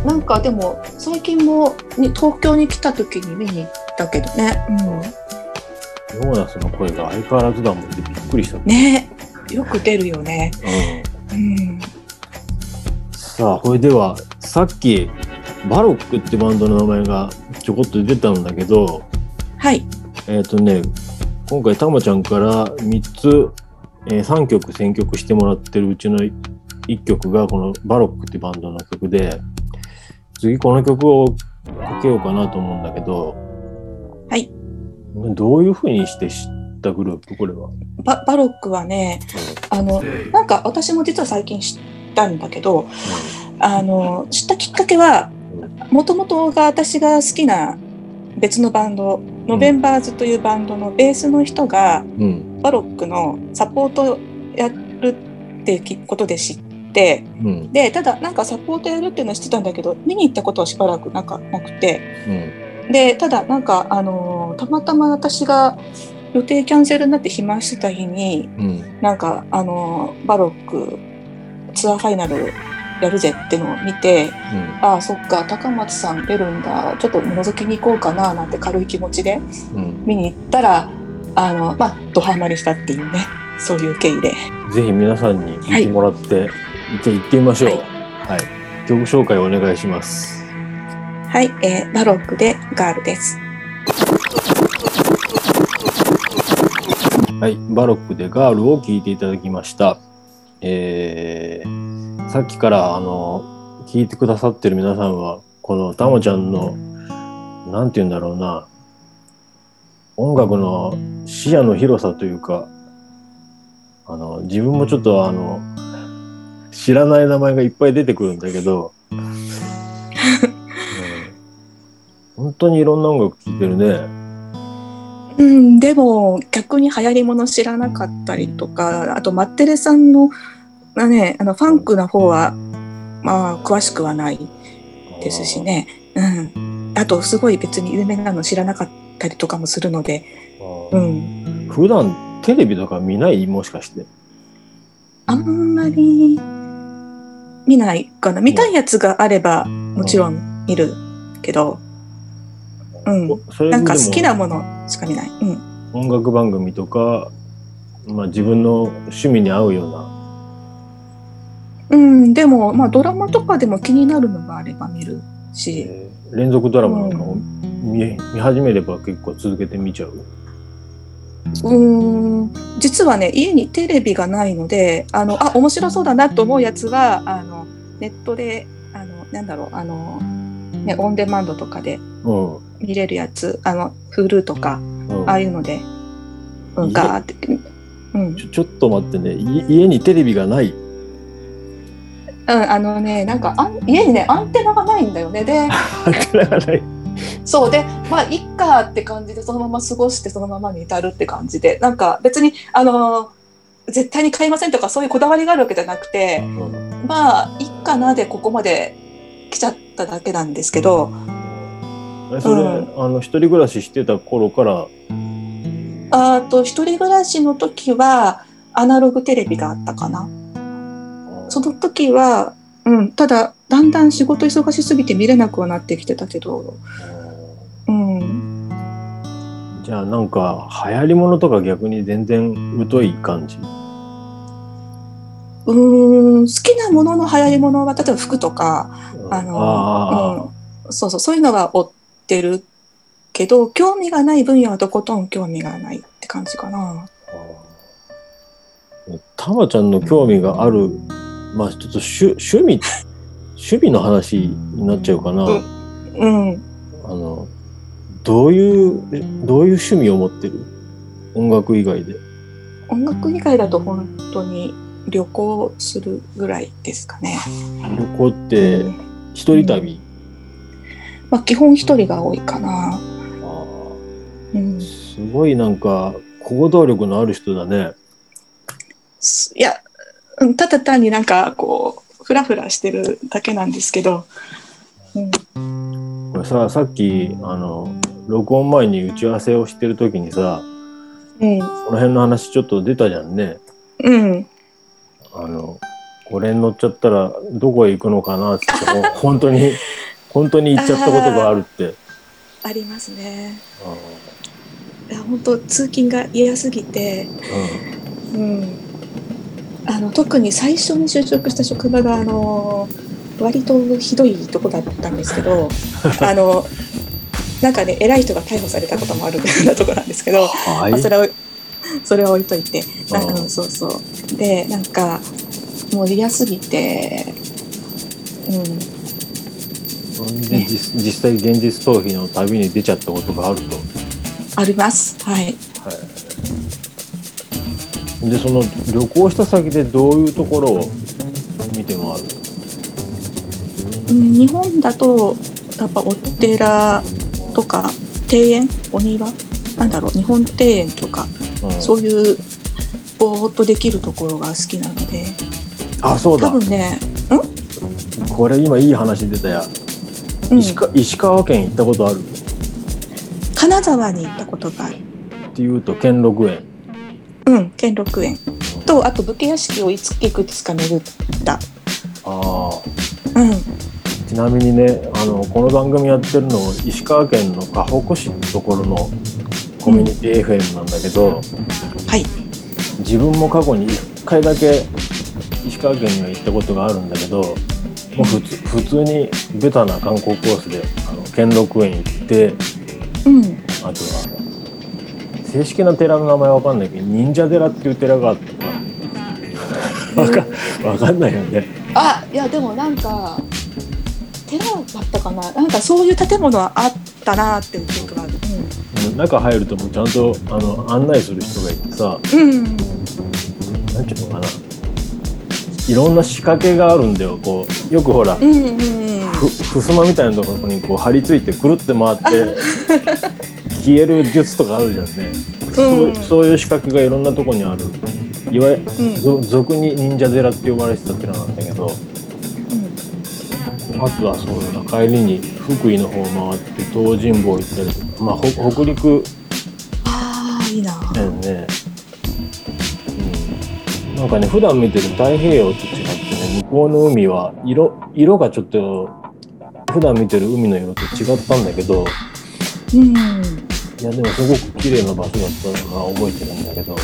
なんかでも最近もに東京に来た時に見に行ったけどね。うん。ヨーナスの声が相変わらずだもんでびっくりした。ねえよく出るよね。うん、うん。さあ、これではさっきバロックってバンドの名前がちょこっと出たんだけど、はい。えっ、とね、今回たまちゃんから3つ、えー3曲選曲してもらってるうちの1曲がこのバロックってバンドの曲で、次この曲をかけようかなと思うんだけど、はい。どういうふうにして知ったグループこれは？ババロックはね、あのなんか私も実は最近知ったんだけど、あの知ったきっかけはもともとが私が好きな別のバンド、ノベンバーズというバンドのベースの人がうん。バロックのサポートやるってことで知ってうん。でただなんかサポートやるっていうのは知ってたんだけど見に行ったことはしばらくなかなくてうん。でただなんかあのーたまたま私が予定キャンセルになって暇してた日にうん。なんかあのーバロックツアーファイナルやるぜってのを見てああそっか高松さん出るんだちょっと覗きに行こうかななんて軽い気持ちでうん。うん。見に行ったらあのまあドハマりしたっていうね。そういう経緯で。ぜひ皆さんに聞いてもらって、一回行ってみましょう。はいはい。曲紹介お願いします。はい、えーバロックでガールです。はい。バロックでガールを聴いていただきました。えー、さっきから、あの、聞いてくださってる皆さんは、このたまちゃんの、なんて言うんだろうな、音楽の視野の広さというか、あの、自分もちょっとあの、知らない名前がいっぱい出てくるんだけど、うん本当にいろんな音楽聴いてるね。うん、でも逆に流行りもの知らなかったりとか、あとマッテレさんの、まあね、あのファンクな方は、まあ詳しくはないですしね。うん。あとすごい別に有名なの知らなかったりとかもするので。うん。普段テレビとか見ない？もしかして。あんまり見ないかな。見たいやつがあればもちろん見るけど、うん。なんか好きなものしか見ない。うん。音楽番組とか、まあ、自分の趣味に合うような。うん、でも、まあドラマとかでも気になるのがあれば見るし、えー連続ドラマなんかを見,、見始めれば結構続けて見ちゃう。うーん実はね家にテレビがないのであのあ面白そうだなと思うやつはあのネットであのなんだろうあの、ね、オンデマンドとかでうん。見れるやつあの Hulu とかうんああいうので、うん、家？ガーって、うん、ちょちょっと待ってねい家にテレビがない。うん、あのねなんかあん家にねアンテナがないんだよねで <laughs> テレビがない。そうでまあいっかって感じでそのまま過ごしてそのままに至るって感じでなんか別にあの絶対に買いませんとかそういうこだわりがあるわけじゃなくて、うん。まあいっかなでここまで来ちゃっただけなんですけど、えそれ、うん。あの一人暮らししてた頃から？あと一人暮らしの時はアナログテレビがあったかな。その時は、うん、ただだんだん仕事忙しすぎて見れなくはなってきてたけど、うん、じゃあなんか流行りものとか逆に全然疎い感じ？うーん好きなものの流行りものは例えば服とかあのあうん、そうそうそういうのは追ってるけど興味がない分野はとことん興味がないって感じかな。あたまちゃんの興味があるまあちょっと趣趣味趣味の話になっちゃうかな、うん。うん。あのどういうどういう趣味を持ってる？音楽以外で。音楽以外だと本当に旅行するぐらいですかね。旅行ってうん。一人旅、まあ、基本一人が多いかな。あうん。ー、すごいなんか行動力のある人だね。すいやうんただ単になんかこうフラフラしてるだけなんですけど、うん、これささっきあの録音前に打ち合わせをしてる時にさうん、この辺の話ちょっと出たじゃんね。うん、あのこれに乗っちゃったらどこへ行くのかなって <laughs> 本当に本当に行っちゃったことがあるって。ありますね。あいや本当通勤が嫌すぎて、ーうん。うん、あの特に最初に就職した職場があの割とひどいとこだったんですけど <laughs> あのなんかね偉い人が逮捕されたこともあるようなとこなんですけど、はい。まあ、それはそれは置いといてなんかそうそう。でなんかもう嫌すぎてうん。で実実際現実逃避の旅に出ちゃったことがあると。あります。はい。はい、でその旅行した先でどういうところを見て回る？うん日本だとやっぱお寺とか庭園お庭なんだろう日本庭園とかの、うん。そういうぼーっとできるところが好きなので。あそうだ。多分ね、これ今いい話出たや、うん、石か石川県行ったことある？っ金沢に行ったことがある。ていうと兼六園。うん兼六園。とあと武家屋敷をいついくつか巡った。ああうんちなみにねあのこの番組やってるの石川県の河北市ってところのコミュニティ FM なんだけど、はい。自分も過去に1回だけ石川県には行ったことがあるんだけどもう普通普通にベタな観光コースであの兼六園行ってうん。あとは正式な寺の名前わかんないけど忍者寺っていう寺があったわかわかんないよね。あいやでもなんか寺だったかななんかそういう建物はあったなっていう記憶がある。中入るともうちゃんとあの案内する人がいてさ。うん、うん、なんていうのかな。いろんな仕掛けがあるんだよ。こうよくほらうんうんうん。ふふすまみたいなところにこう張り付いてくるって回って <laughs> 消える術とかあるじゃんね、そうそういう仕掛けがいろんなところにある。いわゆるうん。ぞ俗に忍者寺って呼ばれてた寺なんだけどあとはそうだな帰りに福井の方回って東尋坊行ったりとか。まあほ北陸。ああいいな。だよね、うん、なんかね普段見てる太平洋と違ってね向こうの海は色色がちょっと普段見てる海の色と違ったんだけど。うん。いやでもすごく綺麗な場所だったのは覚えてるんだけど。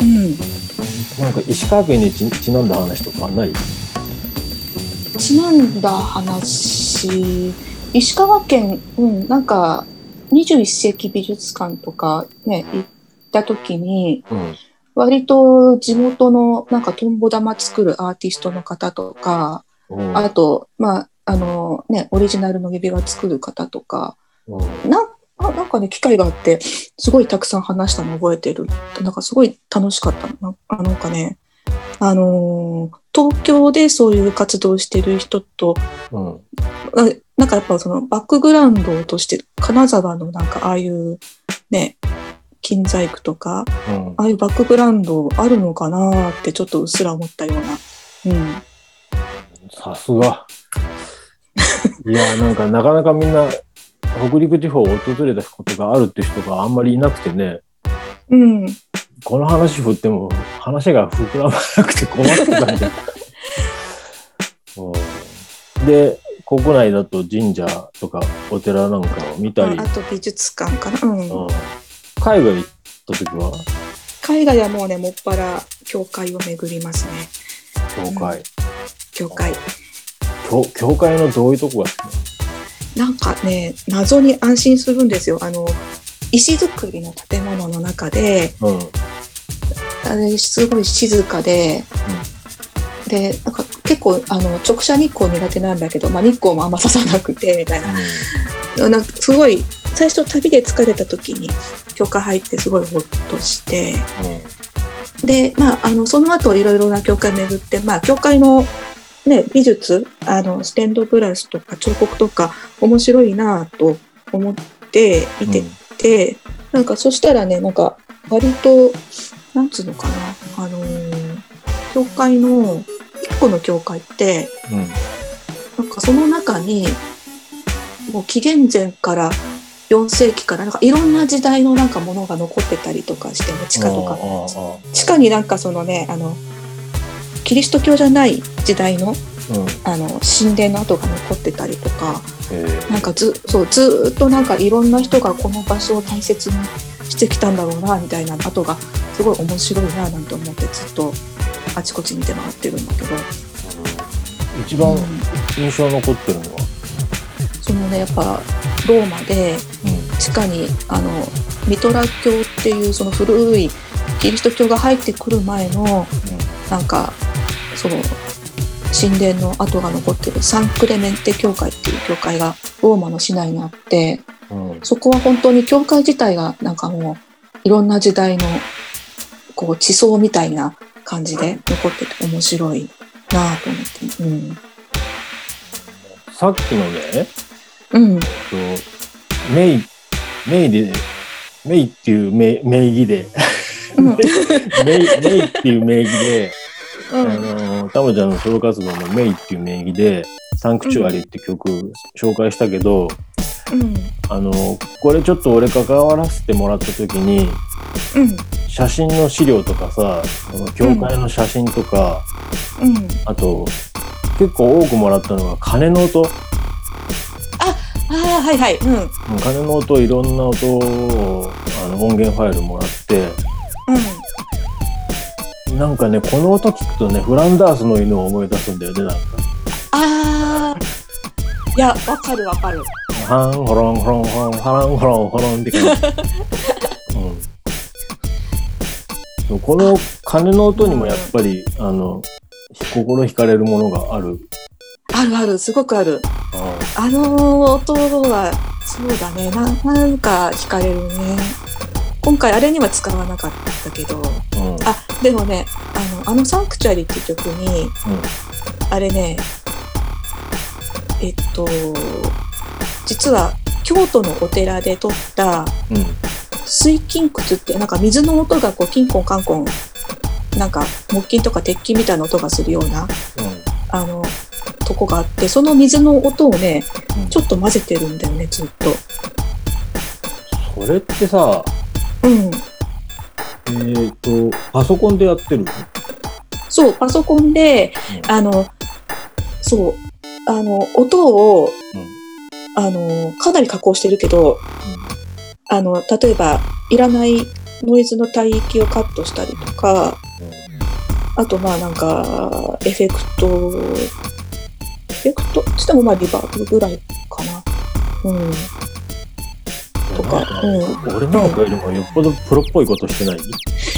うん。なんか石川県にちちなんだ話とかない？ちなんだ話。石川県、うん、なんか21世紀美術館とかね行った時にうん。割と地元のなんかトンボ玉作るアーティストの方とかうん。あとまああのねオリジナルの指輪作る方とかうん。なあなんかね機会があってすごいたくさん話したの覚えてる。なんかすごい楽しかったなんかねあのー東京でそういう活動してる人とうん。ななんかやっぱそのバックグラウンドとして金沢のなんかああいうね金細工とかうん。ああいうバックグラウンドあるのかなってちょっとうっすら思ったような。うん。さすが。<laughs> いやなんかなかなかみんな北陸地方を訪れたことがあるって人があんまりいなくてね。うん、この話振っても話が膨らまなくて困ってたんだうんで国内だと神社とかお寺なんかを見たり、ああと美術館かな、うん。うん。海外行った時は？海外はもうねもっぱら教会を巡りますね。教会、教会。教教会のどういうとこが好きなんかね謎に安心するんですよ。あの石造りの建物の中でなのあれすごい静かで、でなんか結構あの直射日光苦手なんだけど、まあ、日光もあんま刺さなくてみたいな。なんかすごい最初旅で疲れた時に教会入ってすごいほっとして。うん。でまああのその後いろいろな教会巡ってまあ教会のね美術あのステンドグラスとか彫刻とか面白いなと思って見てて、なんかそしたらねなんか割となんつうのかな？あのー教会の一個の教会ってうん。うんなんかその中にもう紀元前から4世紀からなんかいろんな時代のなんかものが残ってたりとかしてね地下とか。地下になんかそのねあのキリスト教じゃない時代のうん。あの神殿の跡が残ってたりとかえなんかずそうずーっとなんかいろんな人がこの場所を大切にしてきたんだろうなみたいな跡がすごい面白いななんて思ってずっとあちこち見て回ってるんだけど、ー一番うん印象残ってるのは、そのねやっぱローマでうん。地下にあのミトラ教っていうその古いキリスト教が入ってくる前のなんかその神殿の跡が残ってるサンクレメンテ教会っていう教会がローマの市内にあってうん。そこは本当に教会自体がなんかもういろんな時代のこう地層みたいな感じで残ってて面白いなぁと思って、うん。さっきのねうん。とメイメイでメイっていう名名義で。うん。メイメイっていう名義で、あうん。のタモちゃんのソロ活動のメイっていう名義で「サンクチュアリ」って曲紹介したけど、うん。あのこれちょっと俺関わらせてもらった時にうん。写真の資料とかさその教会の写真とか、うん。あと結構多くもらったのが鐘の音。ああはいはい。うん。うん鐘の音いろんな音をあの音源ファイルもらって。なんかね、この音聞くとね、フランダースの犬を思い出すんだよね、なんか。あー。いや、わかるわかる。ハンホロンホロンホロン、ハランホロンホロンって感じ。うん。この鐘の音にもやっぱり、あの、心惹かれるものがある。あるある、すごくある。ああの音は、そうだね、ななんか惹かれるね。今回あれには使わなかったけど、うん。あ、でもね、あの、あのサンクチュアリっていう曲に、あれね、えっと、実は京都のお寺で撮った。水金窟ってなんか水の音がこうキンコンカンコンなんか木琴とか鉄琴みたいな音がするようなあのとこがあってその水の音をねうん。ちょっと混ぜてるんだよねずっと。それってさ、うん、えっ、と、パソコンでやってるそうパソコンでうんあのそうあの音をうん。あのかなり加工してるけどあの例えばいらないノイズの帯域をカットしたりとかあとまあなんかエフェクトエフェクト？って言ってもまあリバーブぐらいかな。うん。とかうん。俺なんかよりもよっぽどプロっぽいことしてない？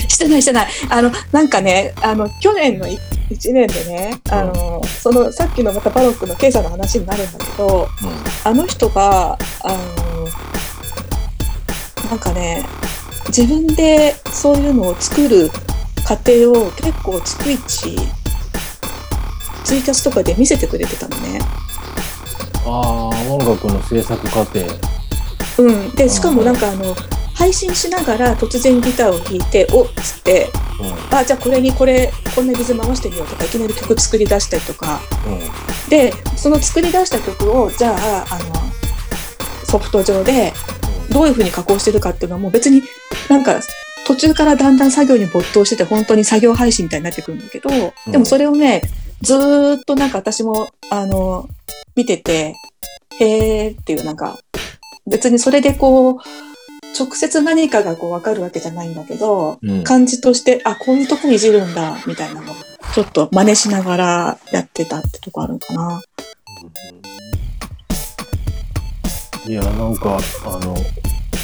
してないしてない。あの、なんかね、あの、去年の1年でね、あの、その、さっきのまたバロックのケイさんの話になるんだけど、あの人が、あの、なんかね、自分でそういうのを作る過程を結構逐一、ツイキャスとかで見せてくれてたのね。ああ、音楽の制作過程。うん。で、しかもなんかあの、配信しながら突然ギターを弾いて、おっつって、あ、じゃあこれにこれ、こんなリズム回してみようとか、いきなり曲作り出したりとか、うん。うん。で、その作り出した曲を、じゃあ、あの、ソフト上でどういう風に加工してるかっていうのはもう別になんか途中からだんだん作業に没頭してて本当に作業配信みたいになってくるんだけど、でもそれをね、ずーっとなんか私も、あの、見てて、へーっていうなんか、別にそれでこう、直接何かがこう分かるわけじゃないんだけど、うん。感じとして、あ、こういうとこいじるんだ、みたいなのを、ちょっと真似しながらやってたってとこあるかな。いや、なんか、あの、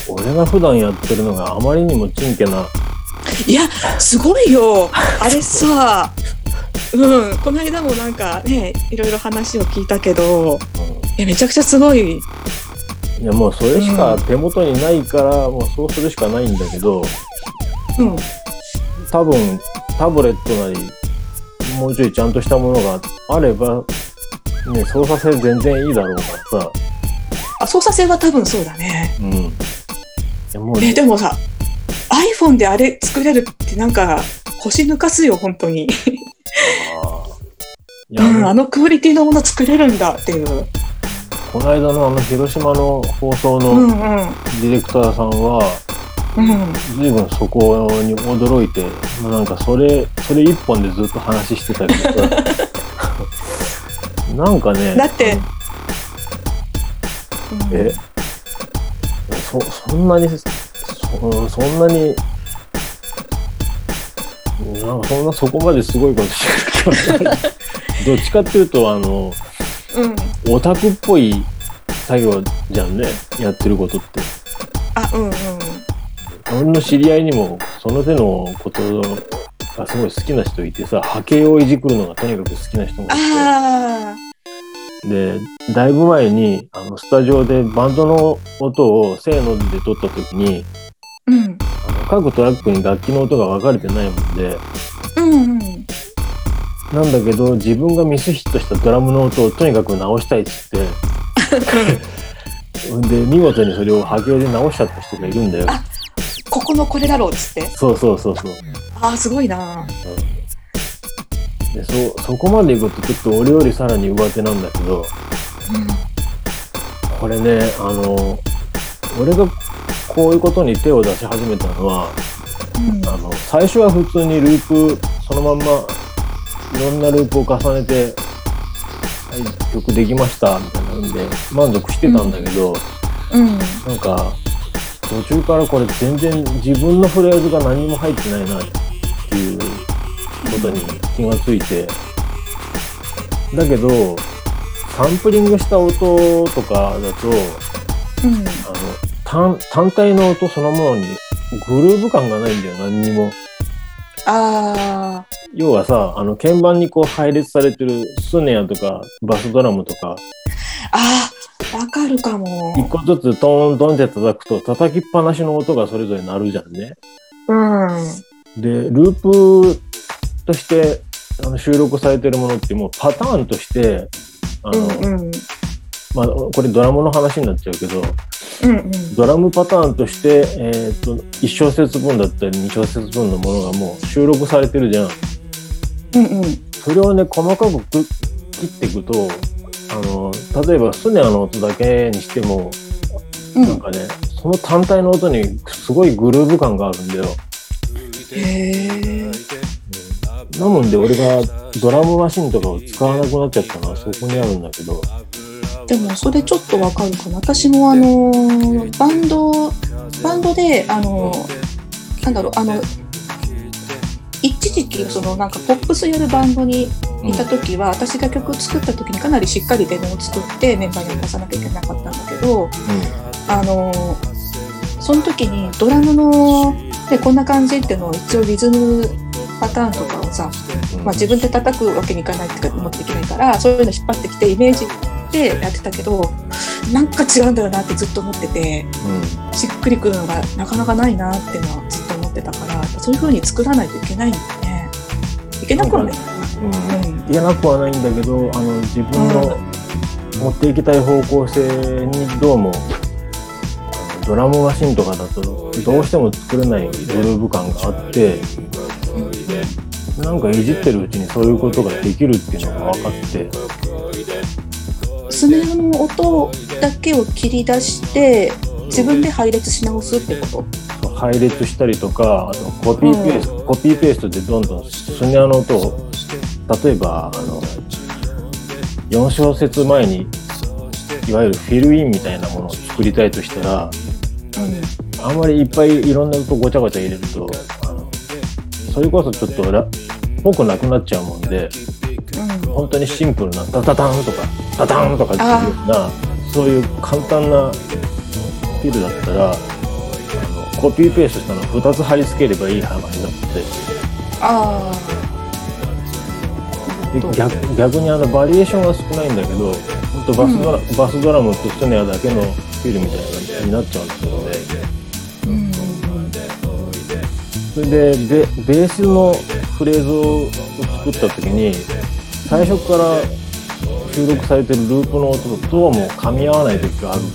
俺が普段やってるのがあまりにもちんけな、いや、すごいよ。あれさ、<laughs> うん、この間もなんかね、いろいろ話を聞いたけど、いやめちゃくちゃすごい。いや、もうそれしか手元にないから、もうそうするしかないんだけど、うん、多分、タブレットなり、もうちょいちゃんとしたものがあれば、ね、操作性全然いいだろうからさ、あ、操作性は多分そうだね。うん。いやもう、え、でもさ、iPhone であれ作れるってなんか腰抜かすよ、本当に。あーいや、うん、あのクオリティのもの作れるんだっていう。この間のあの広島の放送の。ディレクターさんは、うん。随分そこに驚いて、まあなんかそれ、それ一本でずっと話してたけどさ、<laughs> なんかね、だって、うんえ？そ、そんなに、そそんなに、なんかそんなそこまですごいことしてる。<laughs> どっちかっていうと、あの、うん。オタクっぽい作業じゃんね、やってることって。あ、うんうん。俺の知り合いにもその手のことがすごい好きな人いてさ波形をいじくるのがとにかく好きな人もいあてでだいぶ前にあのスタジオでバンドの音をせーので撮った時にあ。うん。あの各トラックに楽器の音が分かれてないもんでうんうん。なんだけど自分がミスヒットしたドラムの音をとにかく直したいっつって <laughs> で見事にそれを波形で直しちゃった人がいるんだよあここのこれだろうっつって。そうそうそうそうああ、すごいな。でそそこまでいくとちょっと俺よりさらに上手なんだけどこれねあの俺がこういうことに手を出し始めたのはうん。あの最初は普通にループそのまんまいろんなループを重ねて「はい曲できました」みたいなんで満足してたんだけど、うん。なんか途中からこれ全然自分のフレーズが何も入ってないなっていうことに気がついてだけどサンプリングした音とかだとうん。あの単単体の音そのものにグルーヴ感がないんだよ何にも。ああ。要はさあの鍵盤にこう配列されてるスネアとかバスドラムとかああ、わかるかも。一個ずつトーントンって叩くと叩きっぱなしの音がそれぞれ鳴るじゃんね。うん。でループとしてあの収録されてるものってもうパターンとしてあの、うんうん。まあ、これドラムの話になっちゃうけどうんうん。ドラムパターンとして、えー、と1小節分だったり2小節分のものがもう収録されてるじゃん。うんうん。それをね細かくく切っていくとあの例えばスネアの音だけにしてもうん。なんかねその単体の音にすごいグルーヴ感があるんだよ。へえ。なもんで俺がドラムマシンとかを使わなくなっちゃったのはそこにあるんだけどでもそれちょっとわかるかな。私もあのーバンドバンドであのーなんだろうあの一時期そのなんかポップスやるバンドにいた時は、私が曲作った時にかなりしっかりデモを作ってメンバーに渡さなきゃいけなかったんだけど、あのーその時にドラムのでこんな感じっていうのを一応リズムパターンとかをさ、うん。まあ、自分で叩くわけにいかないっていうか持っていけないからそういうの引っ張ってきてイメージでやってたけどなんか違うんだよなってずっと思っててうん。しっくりくるのがなかなかないなっていうのはずっと思ってたからそういう風に作らないといけないんだよね。いけなくはない。うん。うん。いけなくはないんだけどあの自分の持っていきたい方向性にどうもドラムマシンとかだとどうしても作れないグルーヴ感があってなんかいじってるうちにそういうことができるっていうのが分かって。スネアの音だけを切り出して自分で配列し直すってこと？配列したりとかあとコピーペースト、コピーペーストでどんどんスネアの音を例えばあの4小節前にいわゆるフィルインみたいなものを作りたいとしたらあんまりいっぱいいろんな音ごちゃごちゃ入れるとそれこそちょっとラぽくなくなっちゃうもんでうん。本当にシンプルなタタタンとかタタンとかっていうようなそういう簡単なフィルだったらあのコピーペーストしたのを2つ貼り付ければいい話になって。あで逆逆にあのバリエーションが少ないんだけど本当バスドラ、バスドラムとスネアだけのフィルみたいな感じになっちゃうんですよね。それでベベースのフレーズを作った時に最初から収録されてるループの音とどうも噛み合わない時があるね。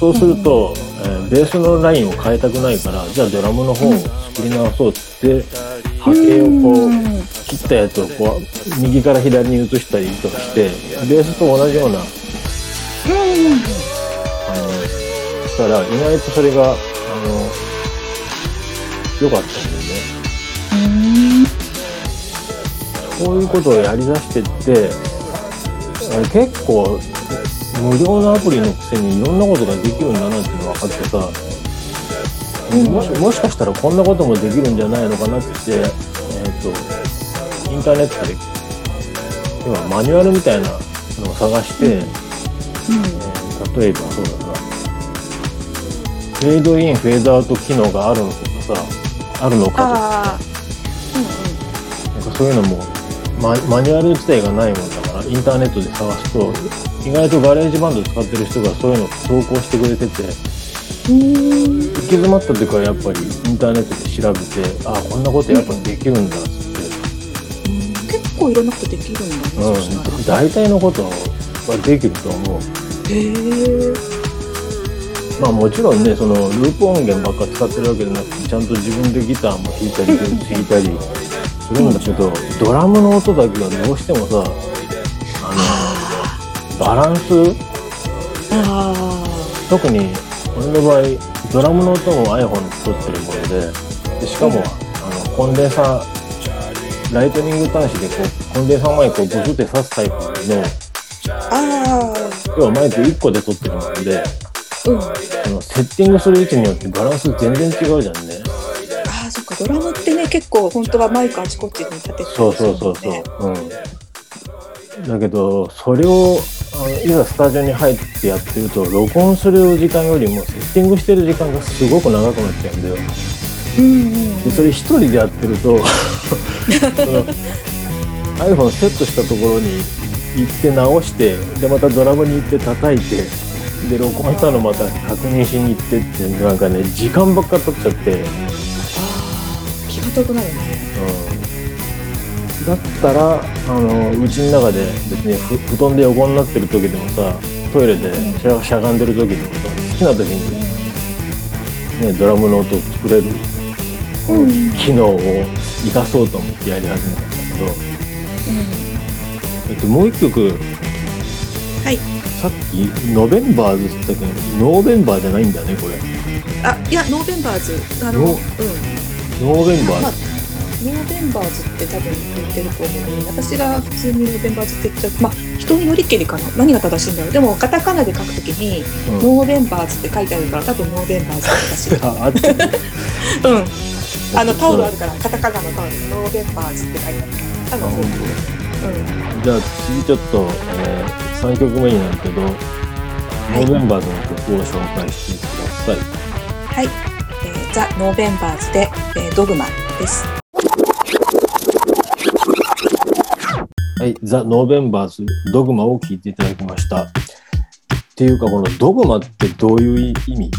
そうすると、えーベースのラインを変えたくないからじゃあドラムの方を作り直そうって波形をこう切ったやつをこう右から左に移したりとかしてベースと同じようなあのしたら意外とそれが良かったんだよね。こういうことをやりだしてってあれ結構無料のアプリのくせにいろんなことができるんだなっていうのが分かってさ、もしもしかしたらこんなこともできるんじゃないのかなって、えー、とインターネットで要はマニュアルみたいなのを探して、えー例えばそうだな。フェードインフェードアウト機能があるのとかさあるのかと。かああ、なんかそういうのもママニュアル自体がないもんだからインターネットで探すと意外とガレージバンド使ってる人がそういうのを投稿してくれててうん、行き詰まった時はやっぱりインターネットで調べてあこんなことやっぱできるんだっつって、結構いろんなことできるんだね。うん、大体のことはできると思う。へえ。まあもちろんねそのループ音源ばっか使ってるわけじゃなくてちゃんと自分でギターも弾いたり弾いたり。するんだけどドラムの音だけがどうしてもさあのバランス？あ特に俺の場合ドラムの音も iPhone で撮ってるものででしかも、あのコンデンサーライトニング端子でこうコンデンサーマイクをブシュって刺すタイプの要はマイク1個で撮ってるものであ、うん。セッティングする位置によってバランス全然違うじゃんね。ああ、そっか、ドラムってね、ね結構本当はマイクあちこちに立ててるそうそうそうそう、うん、だけどそれをあのいざスタジオに入ってやってると録音する時間よりもセッティングしてる時間がすごく長くなっちゃうんだよ。うんうん。でそれ一人でやってると <laughs> iPhone セットしたところに行って直してでまたドラムに行って叩いてで録音したのまた確認しに行ってってなんかね時間ばっか取っちゃって、あー気が遠くなるね。うん、だったらあのうちの中で別にふ布団で横になってる時でもさトイレでしゃしゃがんでる時でもさ好きな時に、ね、ドラムの音を作れる？うん。機能を生かそうと思ってやり始めたんだけど、えっと、もう一曲。はいさっきノベンバーズって言ったけどノーベンバーじゃないんだねこれ。あいやノーベンバーズ。あのノうん。ノーベンバまあーズノーベンバーズって多分言ってると思うのに私が普通にノーベンバーズって言っちゃう。まあ人によりけりかな。何が正しいんだろう。でもカタカナで書くときに、うん。ノーベンバーズって書いてあるから多分ノーベンバーズって正しい。<laughs> あ <laughs> うん。あのタオルあるからカタカナのタオルにノーベンバーズって書いてあるから多分そう。うんじゃあ次ちょっと、え3曲目になるけど、ノーベンバーズの曲を紹介してください。はい、えーザ・ノーベンバーズで、えードグマです。はい、ザ・ノーベンバーズ、ドグマを聴いていただきました。っていうか、このドグマってどういう意味？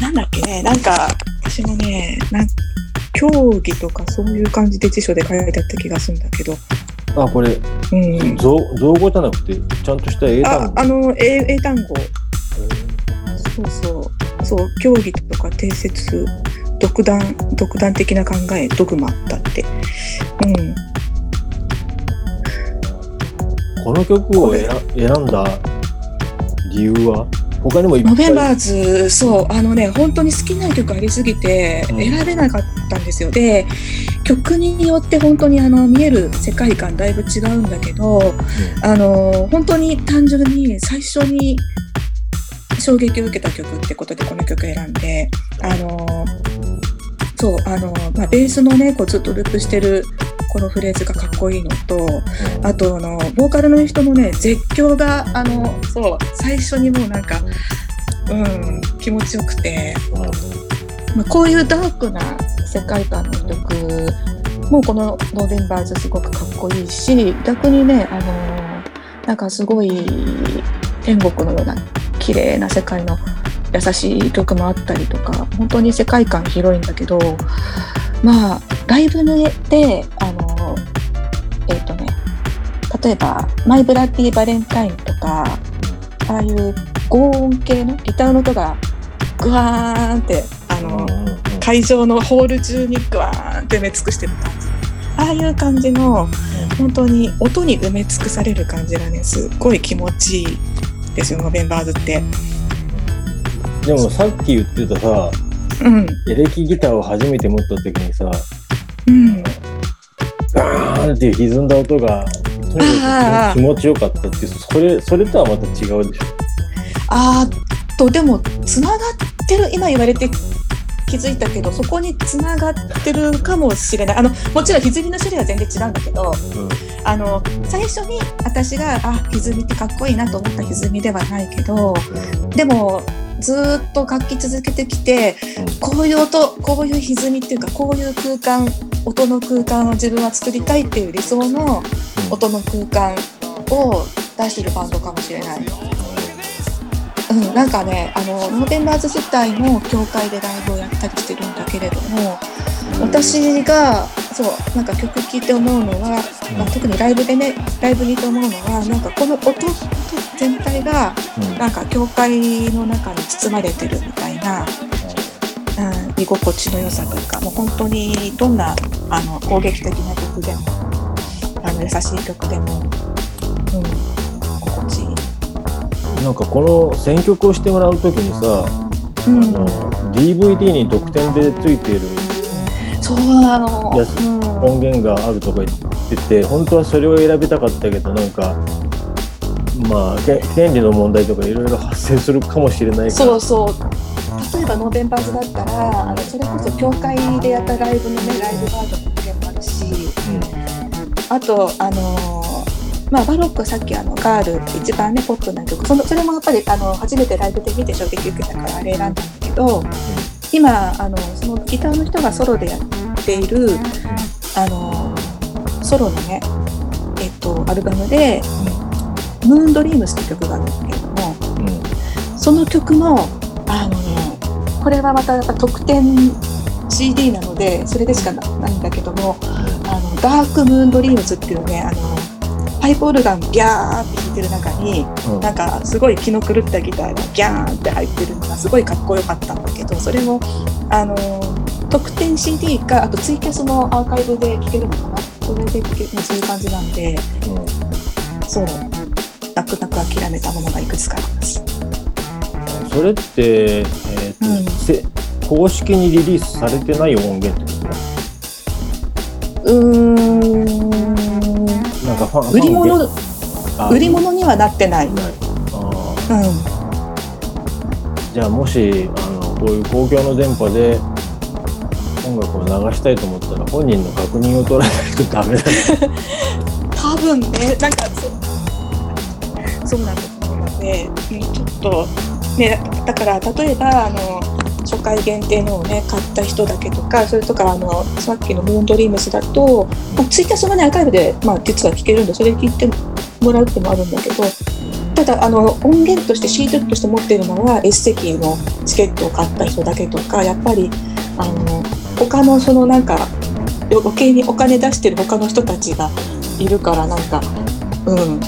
なんだっけ？ねなんか私もねなん競技とかそういう感じで辞書で書いてあった気がするんだけどあ、これ、うん造造語じゃなくて、ちゃんとした英単語。ああの英英単語。そうそう。そう競技とか定説独断独断的な考えドグマだって。うん。この曲を選選んだ理由は？他にもいっぱい。ノベンバーズそうあのね本当に好きな曲ありすぎてうん。選べなかったんですよ、で曲によって本当にあの見える世界観だいぶ違うんだけどあの本当に単純に最初に衝撃を受けた曲ってことでこの曲選んであのそうあの、まあ、ベースのねこうずっとループしてるこのフレーズがかっこいいのとあとあのボーカルの人のね絶叫があのそう。最初にもうなんかうん気持ちよくて、まあ、こういうダークな世界観の曲もうこの「ノーベンバーズ」すごくかっこいいし逆にねあのなんかすごい天国のような綺麗な世界の優しい曲もあったりとか本当に世界観広いんだけどまあライブであの例えば「マイ・ブラッディ・バレンタイン」とかああいう高音系のギターの音がグワーンってあの、会場のホール中にグワーンって埋め尽くしてる感じ。ああいう感じの本当に音に埋め尽くされる感じがねすっごい気持ちいいですよノベンバーズって。でもさっき言ってたさ、うん。エレキギターを初めて持った時にさ、うん、ガーンっていう歪んだ音が、とにかく気持ちよかったっていう、それ、それとはまた違うでしょ。あーとでもつながってる今言われて気づいたけどそこにつながってるかもしれないあのもちろん歪みの種類は全然違うんだけどあの最初に私があ歪みってかっこいいなと思った歪みではないけどでもずーっと楽器続けてきてこういう音こういう歪みっていうかこういう空間音の空間を自分は作りたいっていう理想の音の空間を出してるバンドかもしれない。うん、なんかねあのノーベンバーズ自体も教会でライブをやったりしてるんだけれども私がそうなんか曲聴いて思うのは、まあ、特にライブでねライブにいて思うのはなんかこの音全体がうん。なんか教会の中に包まれてるみたいな、うん、居心地の良さというかもう本当にどんなあの攻撃的な曲でもあの優しい曲でも、うん、心地いい。なんかこの選曲をしてもらうときにさ、うん。あの DVD に特典でついているそうなの。うん。音源があるとか言ってて本当はそれを選びたかったけどなんかまあけ権利の問題とかいろいろ発生するかもしれないから。そうそう。例えばノーベンバーズだったらあのそれこそ教会でやったライブのねライブバージョンの件もあるし。あとあのーまあバロックはさっきあのガールって一番ねポップな曲。そのそれもやっぱりあの初めてライブで見て衝撃受けたからあれ選んだんだけど今あのそのギターの人がソロでやっているあのソロのねえっとアルバムで「ムーンドリームスって曲があるんだけれどもうんその曲のあのねこれはまたやっぱ特典 CD なのでそれでしかなないんだけどもあのダークムーンドリームズっていうねあのパイプオルガンギャーって弾いてる中にうん。なんかすごい気の狂ったギターがギャーンって入ってるのがすごいかっこよかったんだけどそれもあの特典 CD かあとツイキャスのアーカイブで聴けるのかな？それで聴けるそういう感じなんでうん。そう。泣く泣く諦めたものがいくつかあります。それって、えーとうん。せ公式にリリースされてない音源ってこと？売り物売り物にはなってない。あない。あうん。ーじゃあもしあのこういう公共の電波で音楽を流したいと思ったら本人の確認を取らないとダメだね。<laughs> 多分ねなんかそうそうなんだと思うのでうんちょっとねだから例えばあの初回限定のをね買った人だけとかそれとかあのさっきのムーンドリームスだと、まあ、ツイキャスがねアーカイブで、まあ、実は聞けるんでそれ聞いてもらうってもあるんだけどただあの音源として CD として持っているのは S 席のチケットを買った人だけとかやっぱりあの他のそのなんか余計にお金出してる他の人たちがいるからなんかうん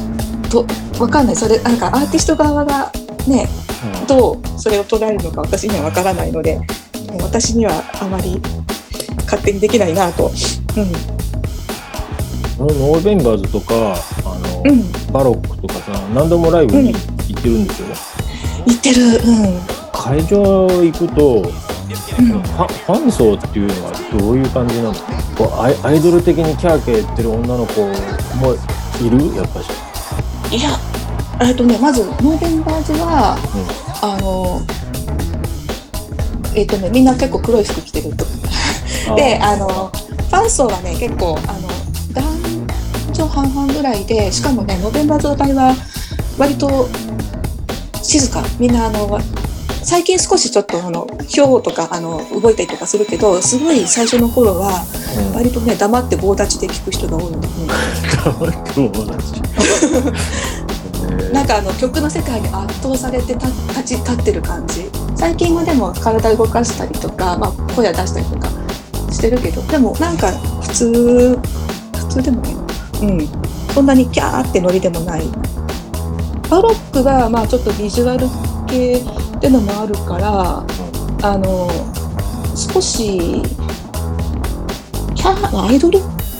とわかんない。それなんかアーティスト側がねどうそれを捉えるのか私にはわからないのでもう私にはあまり勝手にできないなと、そのノーベンバーズとかあの、うん。うん、バロックとかさ何度もライブに行ってるんですよ、言ってる、うん。会場行くとうん。ファファン層っていうのはどういう感じなの？こうアイアイドル的にキャーキャー言ってる女の子もいる？やっぱし、いやえっとねまずノーベンバーズはあのえっとねみんな結構黒い服着てると。うん、であのファン層はね結構あの男女半々ぐらいでしかもねノベンバーズの場合は割と静か。みんなあのわ最近少しちょっとあの票とかあの動いたりとかするけどすごい最初の頃はうん。割とね黙って棒立ちで聞く人が多いんで、そうだしうんなんかあの曲の世界に圧倒されてた立ち立ってる感じ。最近はでも体動かしたりとか、まあ、声出したりとかしてるけど。でもなんか普通普通でもない。のうん。そんなにキャーってノリでもない。バロックがまあちょっとビジュアル系ってのもあるからあの少しキャーアイドル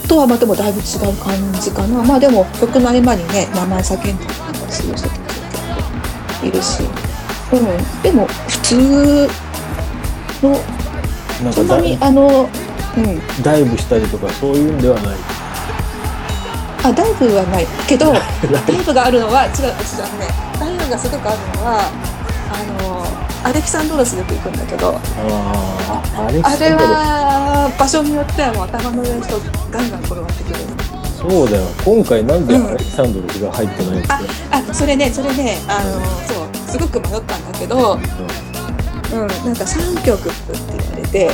とはまあでもだいぶ違う感じかな。まあでも曲の合間にね名前叫んだりする人とかいるし、うん、でも普通のなんかダそんなにあのうん。ダイブしたりとかそういうんではない。あダイブはない。けど <laughs> ダイブ。があるのは違う違うね。ダイブがすごくあるのはあのアレキサンドロスよく行くんだけど。あれは場所によってはもう頭の上の人ガンガン転がってくるそうだよ。今回なんでうんアレキサンドロスが入ってないんですか、あそれねそれねあのそうすごく迷ったんだけど、うん、なんか3曲って言われて、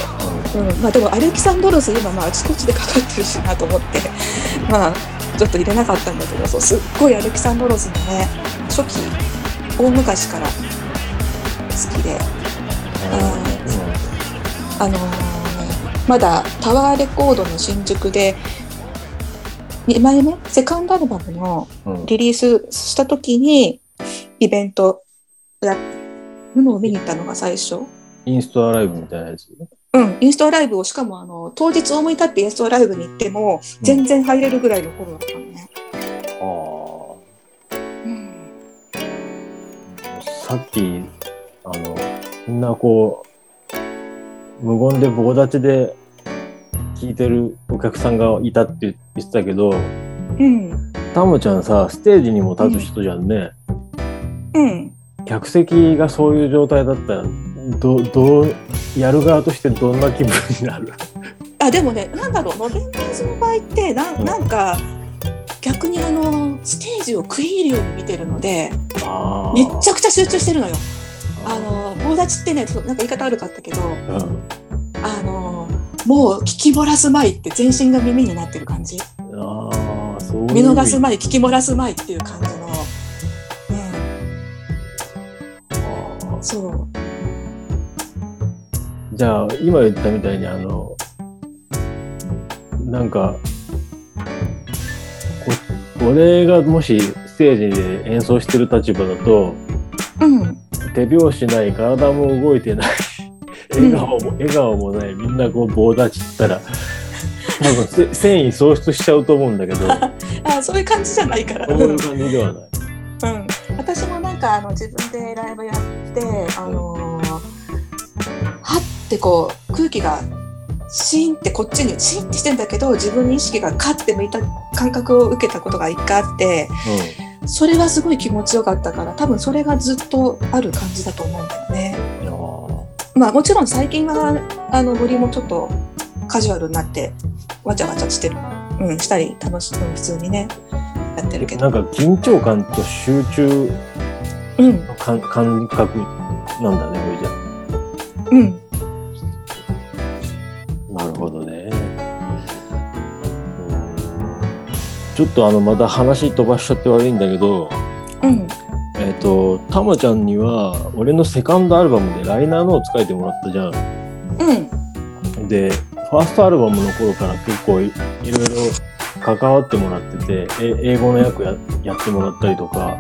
うん。まあ、でもアレキサンドロス今まああちこちでかかってるしなと思って <laughs> まあちょっと入れなかったんだけどそうすっごいアレキサンドロスのね初期大昔から好きであのーまだタワーレコードの新宿で2枚目セカンドアルバムのうんうんリリースした時にイベントやるのを見に行ったのが最初。インストアライブみたいなやつ？うん、インストアライブをしかもあの当日思い立ってインストアライブに行っても全然入れるぐらいの頃だったのね。あうんあさっきあのみんなこう無言で棒立ちで聞いてるお客さんがいたって言ってたけどうんタモちゃんさステージにも立つ人じゃんね、うん客席がそういう状態だったらどどうやる側としてどんな気分になる？あでもねなんだろう。ノベンバーズの場合ってなうん。なんか逆にあのステージを食い入るように見てるのでめっちゃくちゃ集中してるのよ。あの棒立ちってねなんか言い方悪かったけどうん。あのもう聞き漏らすまいって全身が耳になってる感じ。あーそう見逃すまい聞き漏らすまいっていう感じの、ね、そう。じゃあ今言ったみたいにあのなんかこ俺がもしステージで演奏してる立場だとうん。手拍子ない体も動いてない笑顔も、笑顔もないみんなこう棒立ちったら多分せ繊維喪失しちゃうと思うんだけど <laughs> あそういう感じじゃないから。そういう感じではない。うん、私もなんかあの自分でライブやって、あのーはってこう空気がシーンってこっちにシーンってしてんだけど自分に意識がカッて向いた感覚を受けたことが一回あってそれはすごい気持ちよかったから多分それがずっとある感じだと思うんだよね。まあもちろん最近はあのボリもちょっとカジュアルになってわちゃわちゃしてる、うん、したり楽しく普通にねやってるけど。なんか緊張感と集中うん。の感感覚なんだねこれじゃうん。なるほどね。うん。ちょっとあのまた話飛ばしちゃって悪いんだけど、うんとたまちゃんには俺のセカンドアルバムでライナーノーツ書いてもらったじゃん。うん。でファーストアルバムの頃から結構いいろいろ関わってもらっててえ英語の役ややってもらったりとか。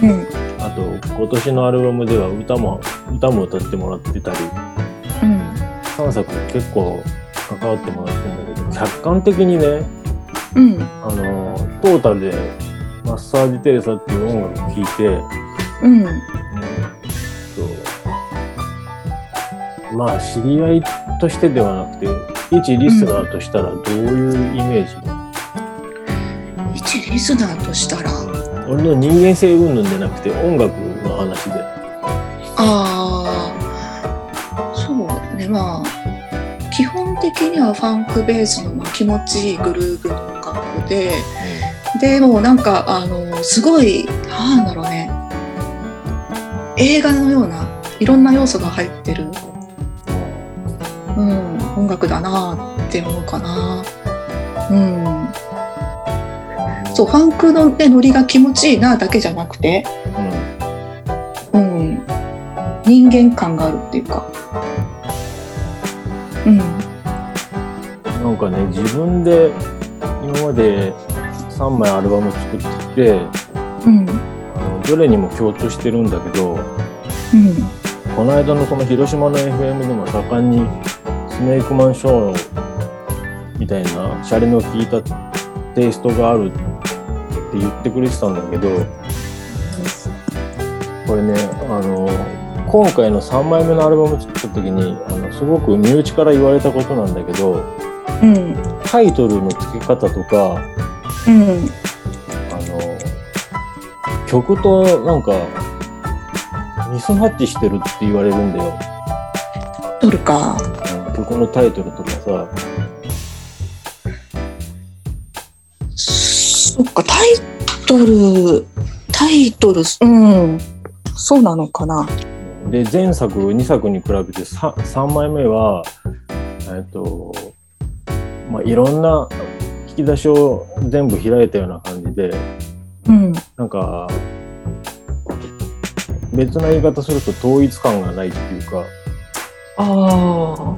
うん。あと今年のアルバムでは歌も歌も歌ってもらってたり。うん3作結構関わってもらってるんだけど客観的にねうん。あのトータルで「マッサージテレサ」っていう音楽を聴いてうん。とまあ知り合いとしてではなくて一リスナーとしたらどういうイメージだ、一リスナーとしたら？俺の人間性云々じゃなくて音楽の話で。ああそうね。まあ基本的にはファンクベースのまあ気持ちいいグルーヴの音楽で。でもなんかあのすごいなんだろうね映画のようないろんな要素が入ってる、うん、音楽だなって思うかな。うん。そうファンクの、ね、ノリが気持ちいいなだけじゃなくて、うん。うん、人間感があるっていうか、うん、なんかね自分で今まで3枚アルバム作っててうん、どれにも共通してるんだけどうん、この間のその広島の FM でも盛んにスネークマンショーみたいなシャレの効いたテイストがあるって言ってくれてたんだけどこれねあの今回の3枚目のアルバム作った時にあのすごく身内から言われたことなんだけどうん、タイトルの付け方とかうん、曲となんかミスマッチしてるって言われるんだよ。取るか。うん曲のタイトルとかさそっか、タイトル、タイトル、うん、そうなのかな。で前作2作に比べて 3, 3枚目はえっとまあいろんな引き出しを全部開いたような感じでうん、なんか別な言い方すると統一感がないっていうか。ああ、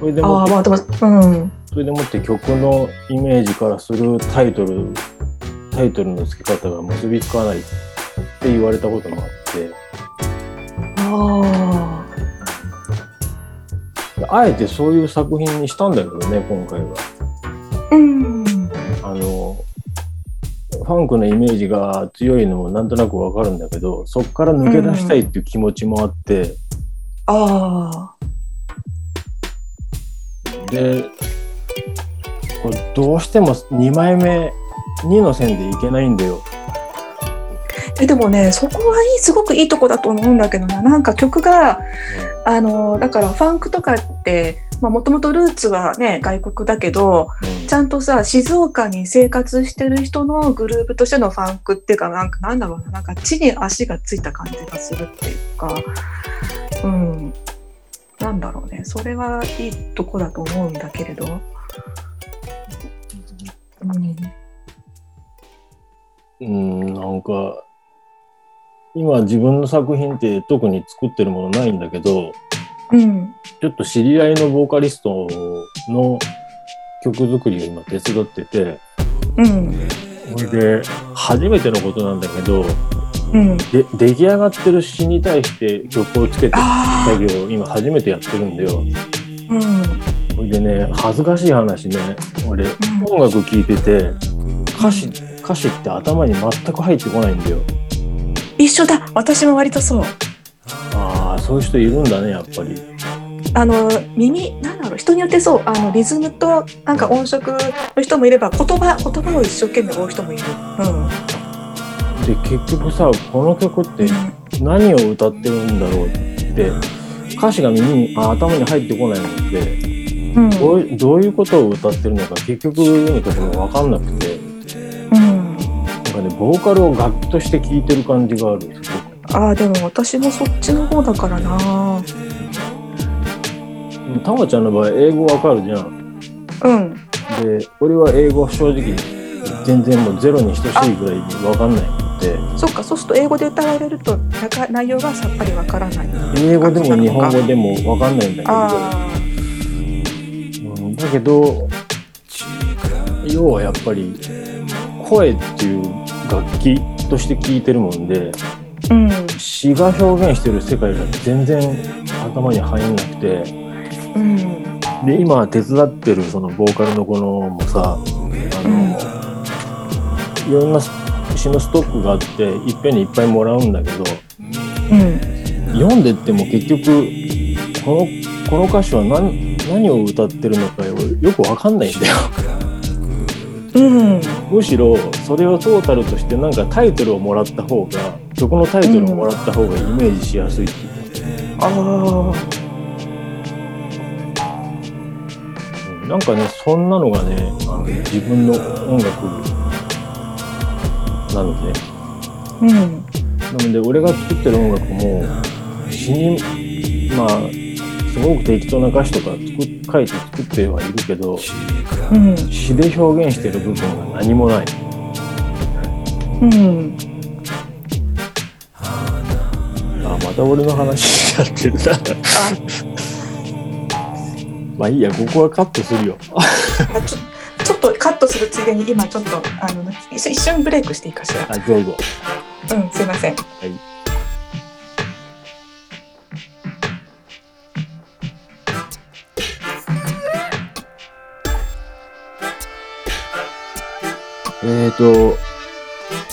それでもってああ、まあ、でも、うん、それでもって曲のイメージからするタイトルタイトルの付け方が結びつかないって言われたこともあって。ああえてそういう作品にしたんだけどね今回は。あ、うん、ファンクのイメージが強いのもなんとなくわかるんだけどそこから抜け出したいっていう気持ちもあって、あでこれどうしても2枚目2の線でいけないんだよ。あ、えでもねそこはいいすごくいいとこだと思うんだけどな。なんか曲があのだからファンクとかってもともとルーツはね外国だけどうん。ちゃんとさ静岡に生活してる人のグループとしてのファンクっていうかなんかなんだろうな。なんか地に足がついた感じがするっていうか。うん。なんだろうね。それはいいとこだと思うんだけれど。うん。うん、なんか、今自分の作品って特に作ってるものないんだけど、うん。ちょっと知り合いのボーカリストの曲作りを今手伝ってて、うん。それで初めてのことなんだけど、うん。で出来上がってる詩に対して曲をつけてあ作業を今初めてやってるんだよ。あうん。それでね、恥ずかしい話ね、俺、ん。音楽聴いてて、歌詞、歌詞って頭に全く入ってこないんだよ。一緒だ。私も割とそう。ああ、そういう人いるんだね、やっぱり。あの耳なんだろう人によってそう。あのリズムとなんか音色の人もいれば言葉言葉を一生懸命追う人もいる。うん。で、結局さ、この曲って何を歌ってるんだろうって、歌詞が耳に、あ頭に入ってこないので、うん。どういどういうことを歌ってるのか結局のところ分かんなくて、ボーカルを楽器として聴いてる感じがある。ああでも私もそっちの方だからな。たまちゃんの場合、英語わかるじゃん。うんで、俺は英語正直、全然もうゼロに等しいぐらいに分かんないので、そっかそうすると英語で歌われると内容がさっぱりわからない。英語でも日本語でも分かんないんだけど、あうんだけど、要はやっぱり、声っていう楽器として聴いてるもんで、うん詩が表現してる世界が全然頭に入んなくて、うんで、今手伝ってるそのボーカルの子のもさ、あの、いろんな詩のストックがあって、いっぺんにいっぱいもらうんだけど、うん読んでっても結局、この、この歌詞は何、何を歌ってるのかよよくわかんないんだよ。うん。むしろ、それをトータルとしてなんかタイトルをもらった方が、曲のタイトルをもらった方がイメージしやすいっていうかああうん。なんかね、そんなのがね、あの自分の音楽なので、うん。なので俺が作ってる音楽も詩にまあすごく適当な歌詞とか作っ書いて作ってはいるけどうん詩で表現してる部分が何もない。うん。あまた俺の話しちゃってるな。まあいいやここはカットするよ。あちょちょっとカットするついでに今ちょっとあの一瞬ブレイクしていいかしら。はいどうぞ。うんすいません。はいえーと、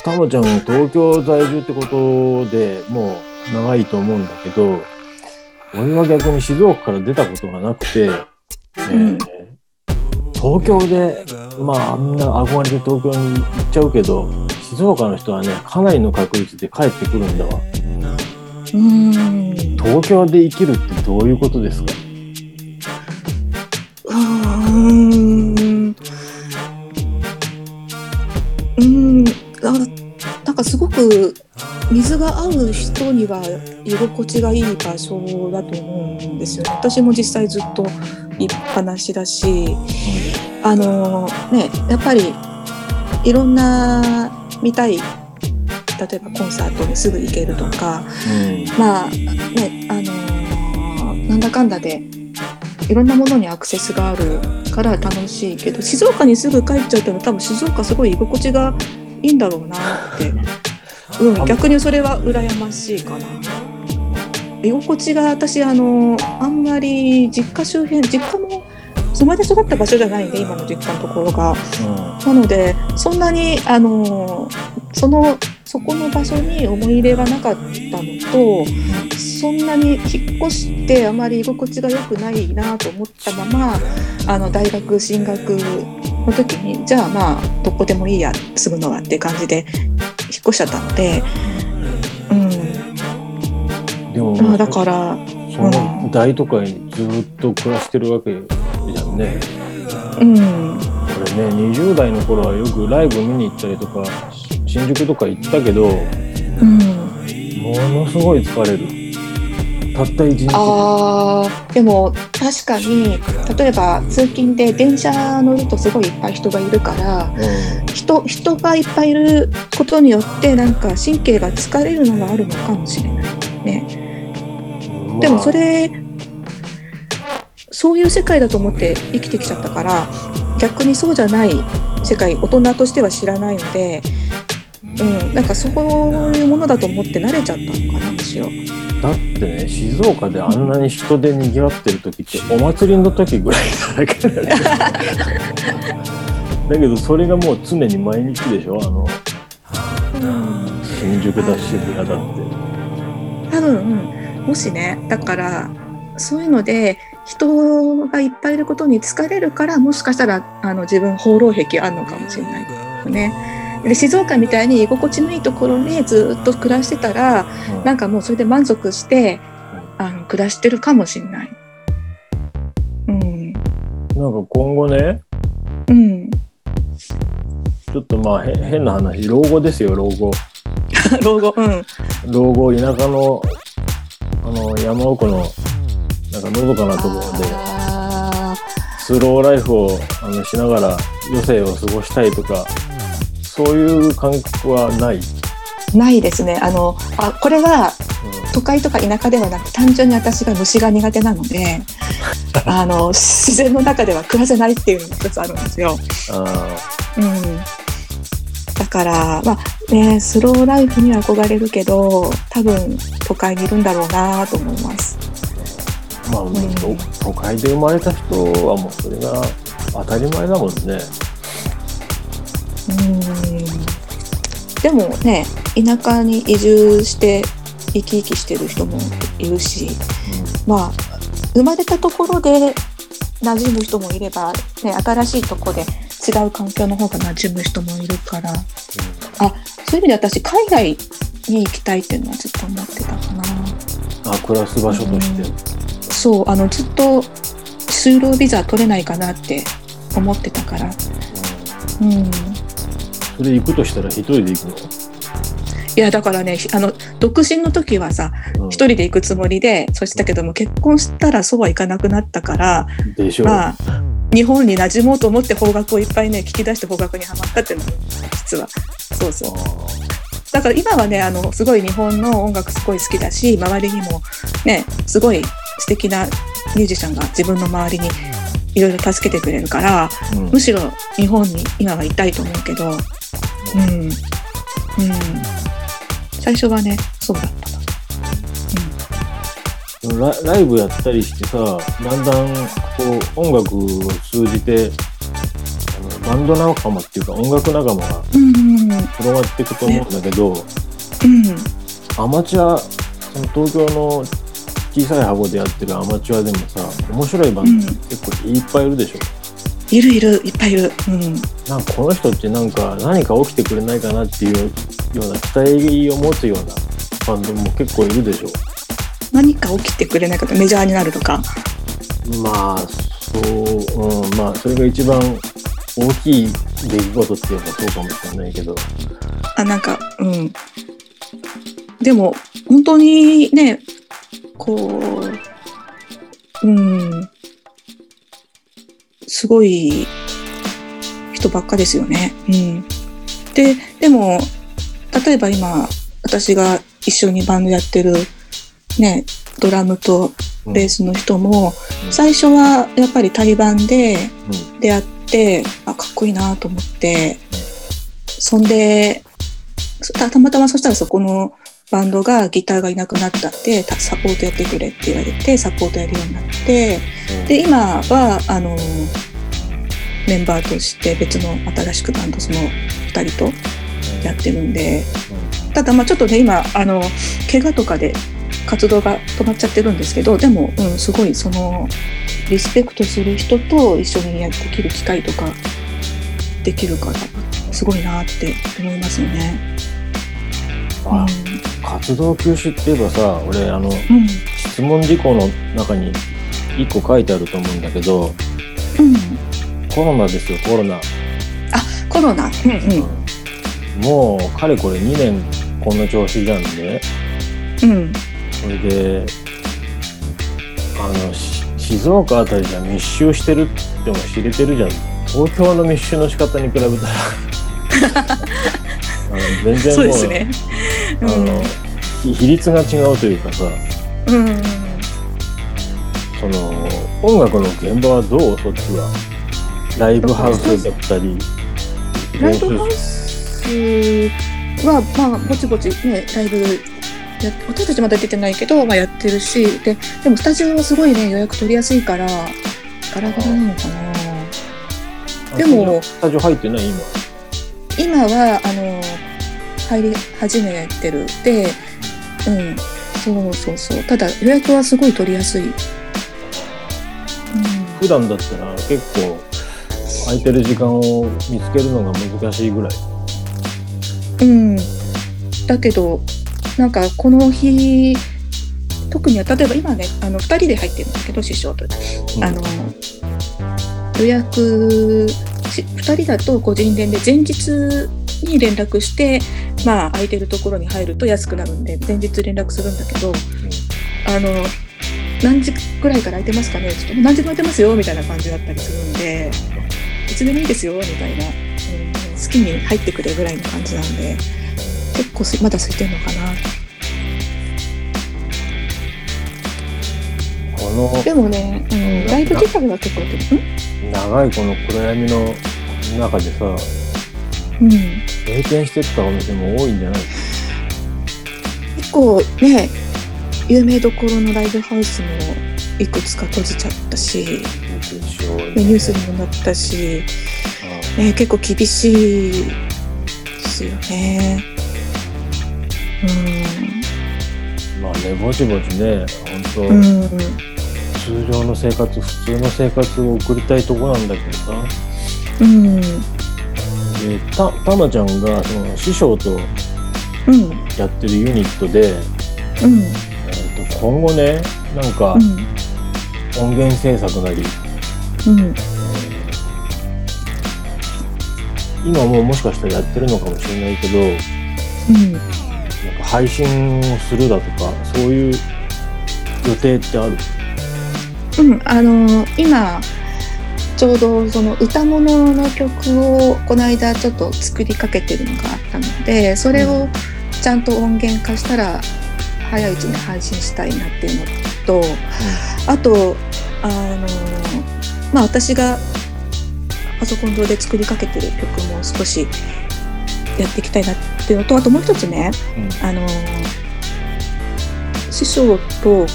たまちゃん東京在住ってことでもう長いと思うんだけど、俺は逆に静岡から出たことがなくて、えーうん。東京で、まあみんな憧れて東京に行っちゃうけど、静岡の人はね、かなりの確率で帰ってくるんだわ。うん。東京で生きるってどういうことですか？うーんなんかすごく水が合う人には居心地がいい場所だと思うんですよね。私も実際ずっといっぱなしだし、あのねやっぱりいろんな見たい例えばコンサートにすぐ行けるとか、うん。まあねあのーなんだかんだでいろんなものにアクセスがあるから楽しいけど静岡にすぐ帰っちゃうと多分静岡すごい居心地がいいんだろうなって、<laughs> うん、逆にそれは羨ましいかな。居心地が私あのあんまり実家周辺実家も生まれ育った場所じゃないんで今の実家のところが。なのでそんなにあのそのそこの場所に思い入れがなかったのとそんなに引っ越してあまり居心地が良くないなと思ったままあの大学進学の時にじゃあまあどこでもいいや住むのはって感じで引っ越しちゃったので、うん、でも、まあ、だからその大都会にずっと暮らしてるわけじゃんね。うん、こね20代の頃はよくライブ見に行ったりとか新宿とか行ったけど、うん、ものすごい疲れる。たった一日。あーでも確かに例えば通勤で電車乗るとすごいいっぱい人がいるからう人人がいっぱいいることによってなんか神経が疲れるのがあるのかもしれないね。んでもそれそういう世界だと思って生きてきちゃったから逆にそうじゃない世界大人としては知らないので、うん、なんかそういうものだと思って慣れちゃったのかなむしろ。だってね静岡であんなに人で賑わってる時ってお祭りの時ぐらいだけだね。だけどそれがもう常に毎日でしょ？あの新宿だ渋谷だって。多分もしねだからそういうので人がいっぱいいることに疲れるからもしかしたらあの自分放浪癖あるのかもしれないよね。で静岡みたいに居心地のいいところにずっと暮らしてたらうん。なんかもうそれで満足してあの暮らしてるかもしれない。うん、なんか今後ねうん、ちょっとまあへ変な話老後ですよ老後。<laughs> 老後、うん、老後田舎のあの山奥のなんかのどかなところであスローライフをあのしながら余生を過ごしたいとかそういう感覚はない、ーないですね。あのあこれが都会とか田舎ではなく単純に私が虫が苦手なので <laughs> あの自然の中では暮らせないっていうのが一つあるんですよ。あうん、だからまあねスローライフには憧れるけど多分都会にいるんだろうなと思います。ーまあ、ん。都都会で生まれた人はもうそれが当たり前だもんね。うんでもね田舎に移住して生き生きしてる人もいるしまあ生まれたところで馴染む人もいれば、ね、新しいところで違う環境の方が馴染む人もいるから。そういう意味で私海外に行きたいっていうのはずっと思ってたかな。うん、あ暮らす場所として、そうあのずっと就労ビザ取れないかなって思ってたから、うん。うん、それ行くとしたら一人で行くの？いやだからねあの独身の時はさうん。一人で行くつもりでそうしたけども結婚したらそうはいかなくなったからでしょう、まあ日本に馴染もうと思って邦楽をいっぱいね聞き出して邦楽にはまったっていうの。が実は。そうそう。だから今はねあのすごい日本の音楽すごい好きだし周りにもねすごい素敵なミュージシャンが自分の周りにいろいろ助けてくれるからうん。むしろ日本に今はいたいと思うけど、うん、うん、最初はねそうだった。な。ラライブやったりしてさだんだんこう音楽を通じてバンド仲間っていうか音楽仲間がうん、うん、うん、広がっていくと思うんだけど、うん、アマチュアその東京の小さい箱でやってるアマチュアでもさ面白いバンド結構いっぱいいるでしょ、いるいるいっぱいいる。うん、なんかこの人ってなんか何か起きてくれないかなっていうような期待を持つようなバンドも結構いるでしょ何か起きてくれないかとメジャーになるとか。まあそう、うん、まあそれが一番大きい出来事っていうかそうかもしれないけどあなんかうん。でも本当にねこううん。すごい人ばっかですよね。うん、ででも例えば今私が一緒にバンドやってるねドラムとうん。ベースの人もうん。最初はやっぱり対バンでうん。出会ってあかっこいいなと思ってそんでたたまたまそしたらそこのバンドがギターがいなくなったってたサポートやってくれって言われてサポートやるようになってで今はあのメンバーとして別の新しくバンドその2人とやってるんでただまあちょっとね今あの怪我とかで活動が止まっちゃってるんですけどでも、うん、すごいそのリスペクトする人と一緒にやってきる機会とかできるからすごいなって思いますよね。あうん活動休止って言えばさ俺あのうん。質問事項の中に1個書いてあると思うんだけどうん。コロナですよコロナ、コロナ。うんうん。もうかれこれ2年こんな調子じゃんね。うん。それであのし静岡あたりじゃ密集してるっても知れてるじゃん。東京の密集の仕方に比べたら <laughs> あの全然もうそうですね。あの比比率が違うというかさ。うんうんその音楽の現場はどうそっちは？ライブハウスだったりライブハウスはまあぼちぼちねライブや私たちまだ出てないけど、まあ、やってるしででもスタジオはすごいね予約取りやすいからガラガラなのかなでもスタジオ入ってない？今。今はあの入り始めてる。でうん。そうそうそう。ただ予約はすごい取りやすい、うん、普段だったら結構空いてる時間を見つけるのが難しいぐらい。うん、だけどなんかこの日特には例えば今ねあの2人で入ってるんだけど師匠と、うん。あの予約し2人だと個人連で前日に連絡してまあ空いてるところに入ると安くなるんで前日連絡するんだけどあの何時ぐらいから空いてますかね？ちょっと何時で空いてますよみたいな感じだったりするんでいつでもいいですよみたいな、うん好きに入ってくれぐらいの感じなんで結構すまだ空いてるのかな。このでもね、うん、ライブ自体は結構長いこの暗闇の中でさうん、うん、閉店してったお店も多いんじゃない？結構ね有名どころのライブハウスもいくつか閉じちゃったしね。ニュースにもなったし、ね、結構厳しいですよね。まあねぼちぼちね本当、うん、うん、通常の生活普通の生活を送りたいとこなんだけどさ。うん、でたたまちゃんがその師匠とうん、やってるユニットで、うん、えー、と今後ねなんか音源制作なり、うん、今もうもしかしたらやってるのかもしれないけどうん。なんか配信をするだとかそういう予定ってある？うん、あの今ちょうどその歌物の曲をこの間ちょっと作りかけてるのがあったのでそれをちゃんと音源化したら早いうちに配信したいなっていうのとあとあのまあ私がパソコン上で作りかけてる曲も少しやっていきたいなっていうのとあともう一つねうん。あの師匠と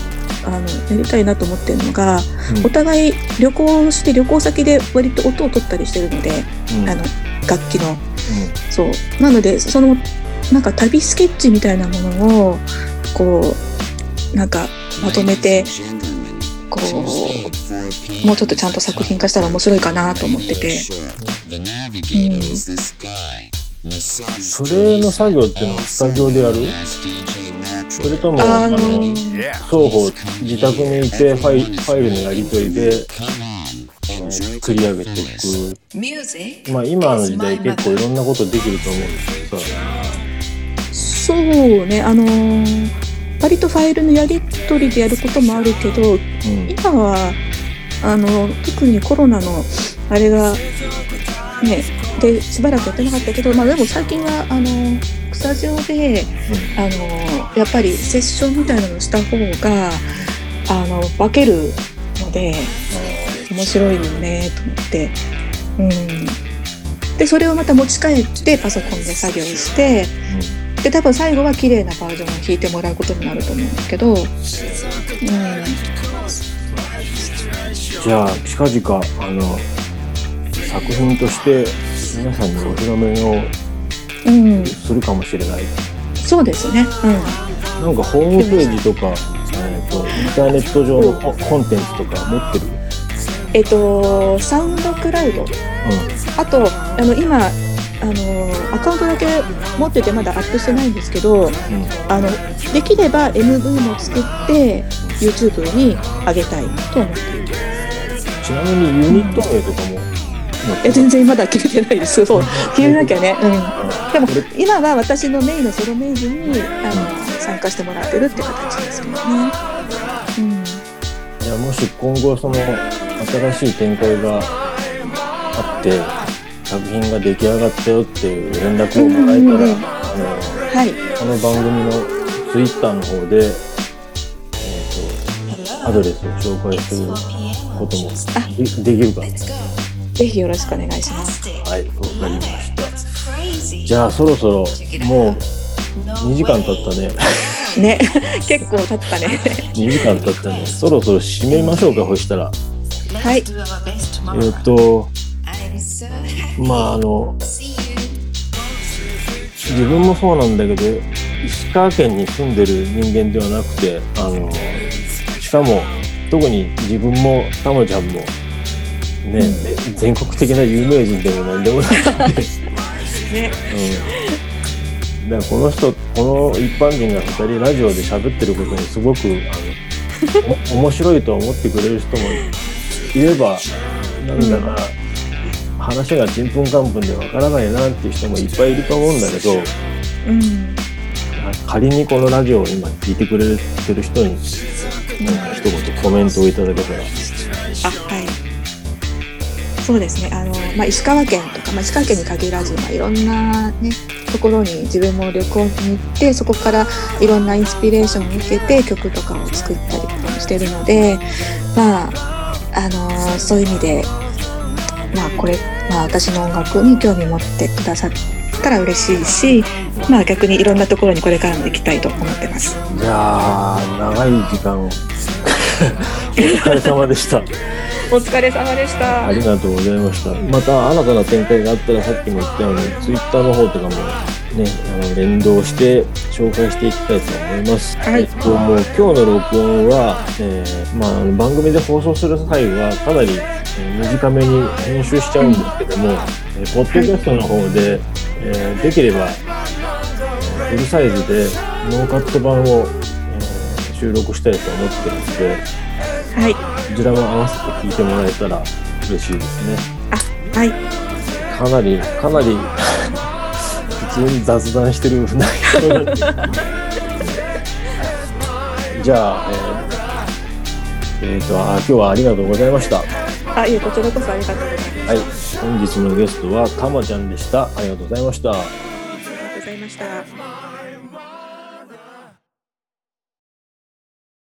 あのやりたいなと思ってるのがうん。お互い旅行して旅行先で割と音を取ったりしてるので、うん。あの楽器の。そう。なのでそのなんか旅スケッチみたいなものをこうなんかまとめてこうもうちょっとちゃんと作品化したら面白いかなと思ってて、それの作業っていうのはスタジオでやる？それともあの双方自宅にいてファイファイルのやり取りで作り上げていく。まあ今の時代結構いろんなことできると思うんですけどさそうね。あのー割とファイルのやり取りでやることもあるけどうん。今はあの特にコロナのあれがねでしばらくやってなかったけど、まあ、でも最近はあのスタジオであのやっぱりセッションみたいなのをした方があの分けるので面白いよねと思って、うん、でそれをまた持ち帰ってパソコンで作業してで多分最後は綺麗なバージョンを弾いてもらうことになると思うんだけど、うん、じゃあ近々あの作品として皆さんにお披露目をうん、するかもしれない。そうですね、うん、なんかホームページとか、えー、とインターネット上のココンテンツとか持ってる？えっとサウンドクラウド。あとあの今あのアカウントだけ持っててまだアップしてないんですけどうん。あのできれば MV も作って YouTube に上げたいと思っています。ちなみにユニット名とかもえ全然まだ決めてないです。そう。決めなきゃね。うん。でも今は私のメインのソロメイズにあの参加してもらってるって形ですけどね。うん。じゃあもし今後その新しい展開があって作品が出来上がったよっていう連絡をもらえたら、うんうんうんあはい。のこの番組のツイッターの方で、えー、とアドレスを紹介することもでできるかぜひよろしくお願いします。はいわかりました。じゃあそろそろもう2時間経ったね。ね結構経ったね。2時間経ったね。そろそろ締めましょうかそしたら。はい。えっ、とまああの自分もそうなんだけど石川県に住んでる人間ではなくてあのしかも特に自分もたまちゃんもね、全国的な有名人でもなんでもないんで、ね。うん、だからこの人この一般人が2人ラジオで喋ってることにすごくあのお <laughs> 面白いと思ってくれる人もいればなんだか、話がちん。ぷんかんぷんでわからないなっていう人もいっぱいいると思うんだけどうん。仮にこのラジオを今聞いてくれてる人になんか一言コメントをいただけたら。あはいそうですね。あの、まあ、石川県とか、まあ、石川県に限らず、まあ、いろんな、ね、ところに自分も旅行に行ってそこからいろんなインスピレーションを受けて曲とかを作ったりしてるのでまああのそういう意味で、まあこれまあ、私の音楽に興味持ってくださったら嬉しいし、まあ、逆にいろんなところにこれからも行きたいと思ってます。じゃあ長い時間を。<laughs> お疲れ様でした。お疲れ様でした。ありがとうございました。また新たな展開があったらさっきも言ったようにツイッターの方とかもねあの連動して紹介していきたいと思います、はい。えっともう今日の録音は、えーまあ、番組で放送する際はかなり、えー短めに編集しちゃうんですけども、えーポッドキャストの方で、えーできれば、えーフルサイズでノーカット版を、えー収録したいと思ってるのではいこちらも合わせて聞いてもらえたら嬉しいですね。あはいかなり、かなり普通に雑談してる内容なんでじゃあ、えーえーとあ、今日はありがとうございました。はあいえこちらこそありがとうございます。い、本日のゲストはたまちゃんでした。ありがとうございました。ありがとうございました。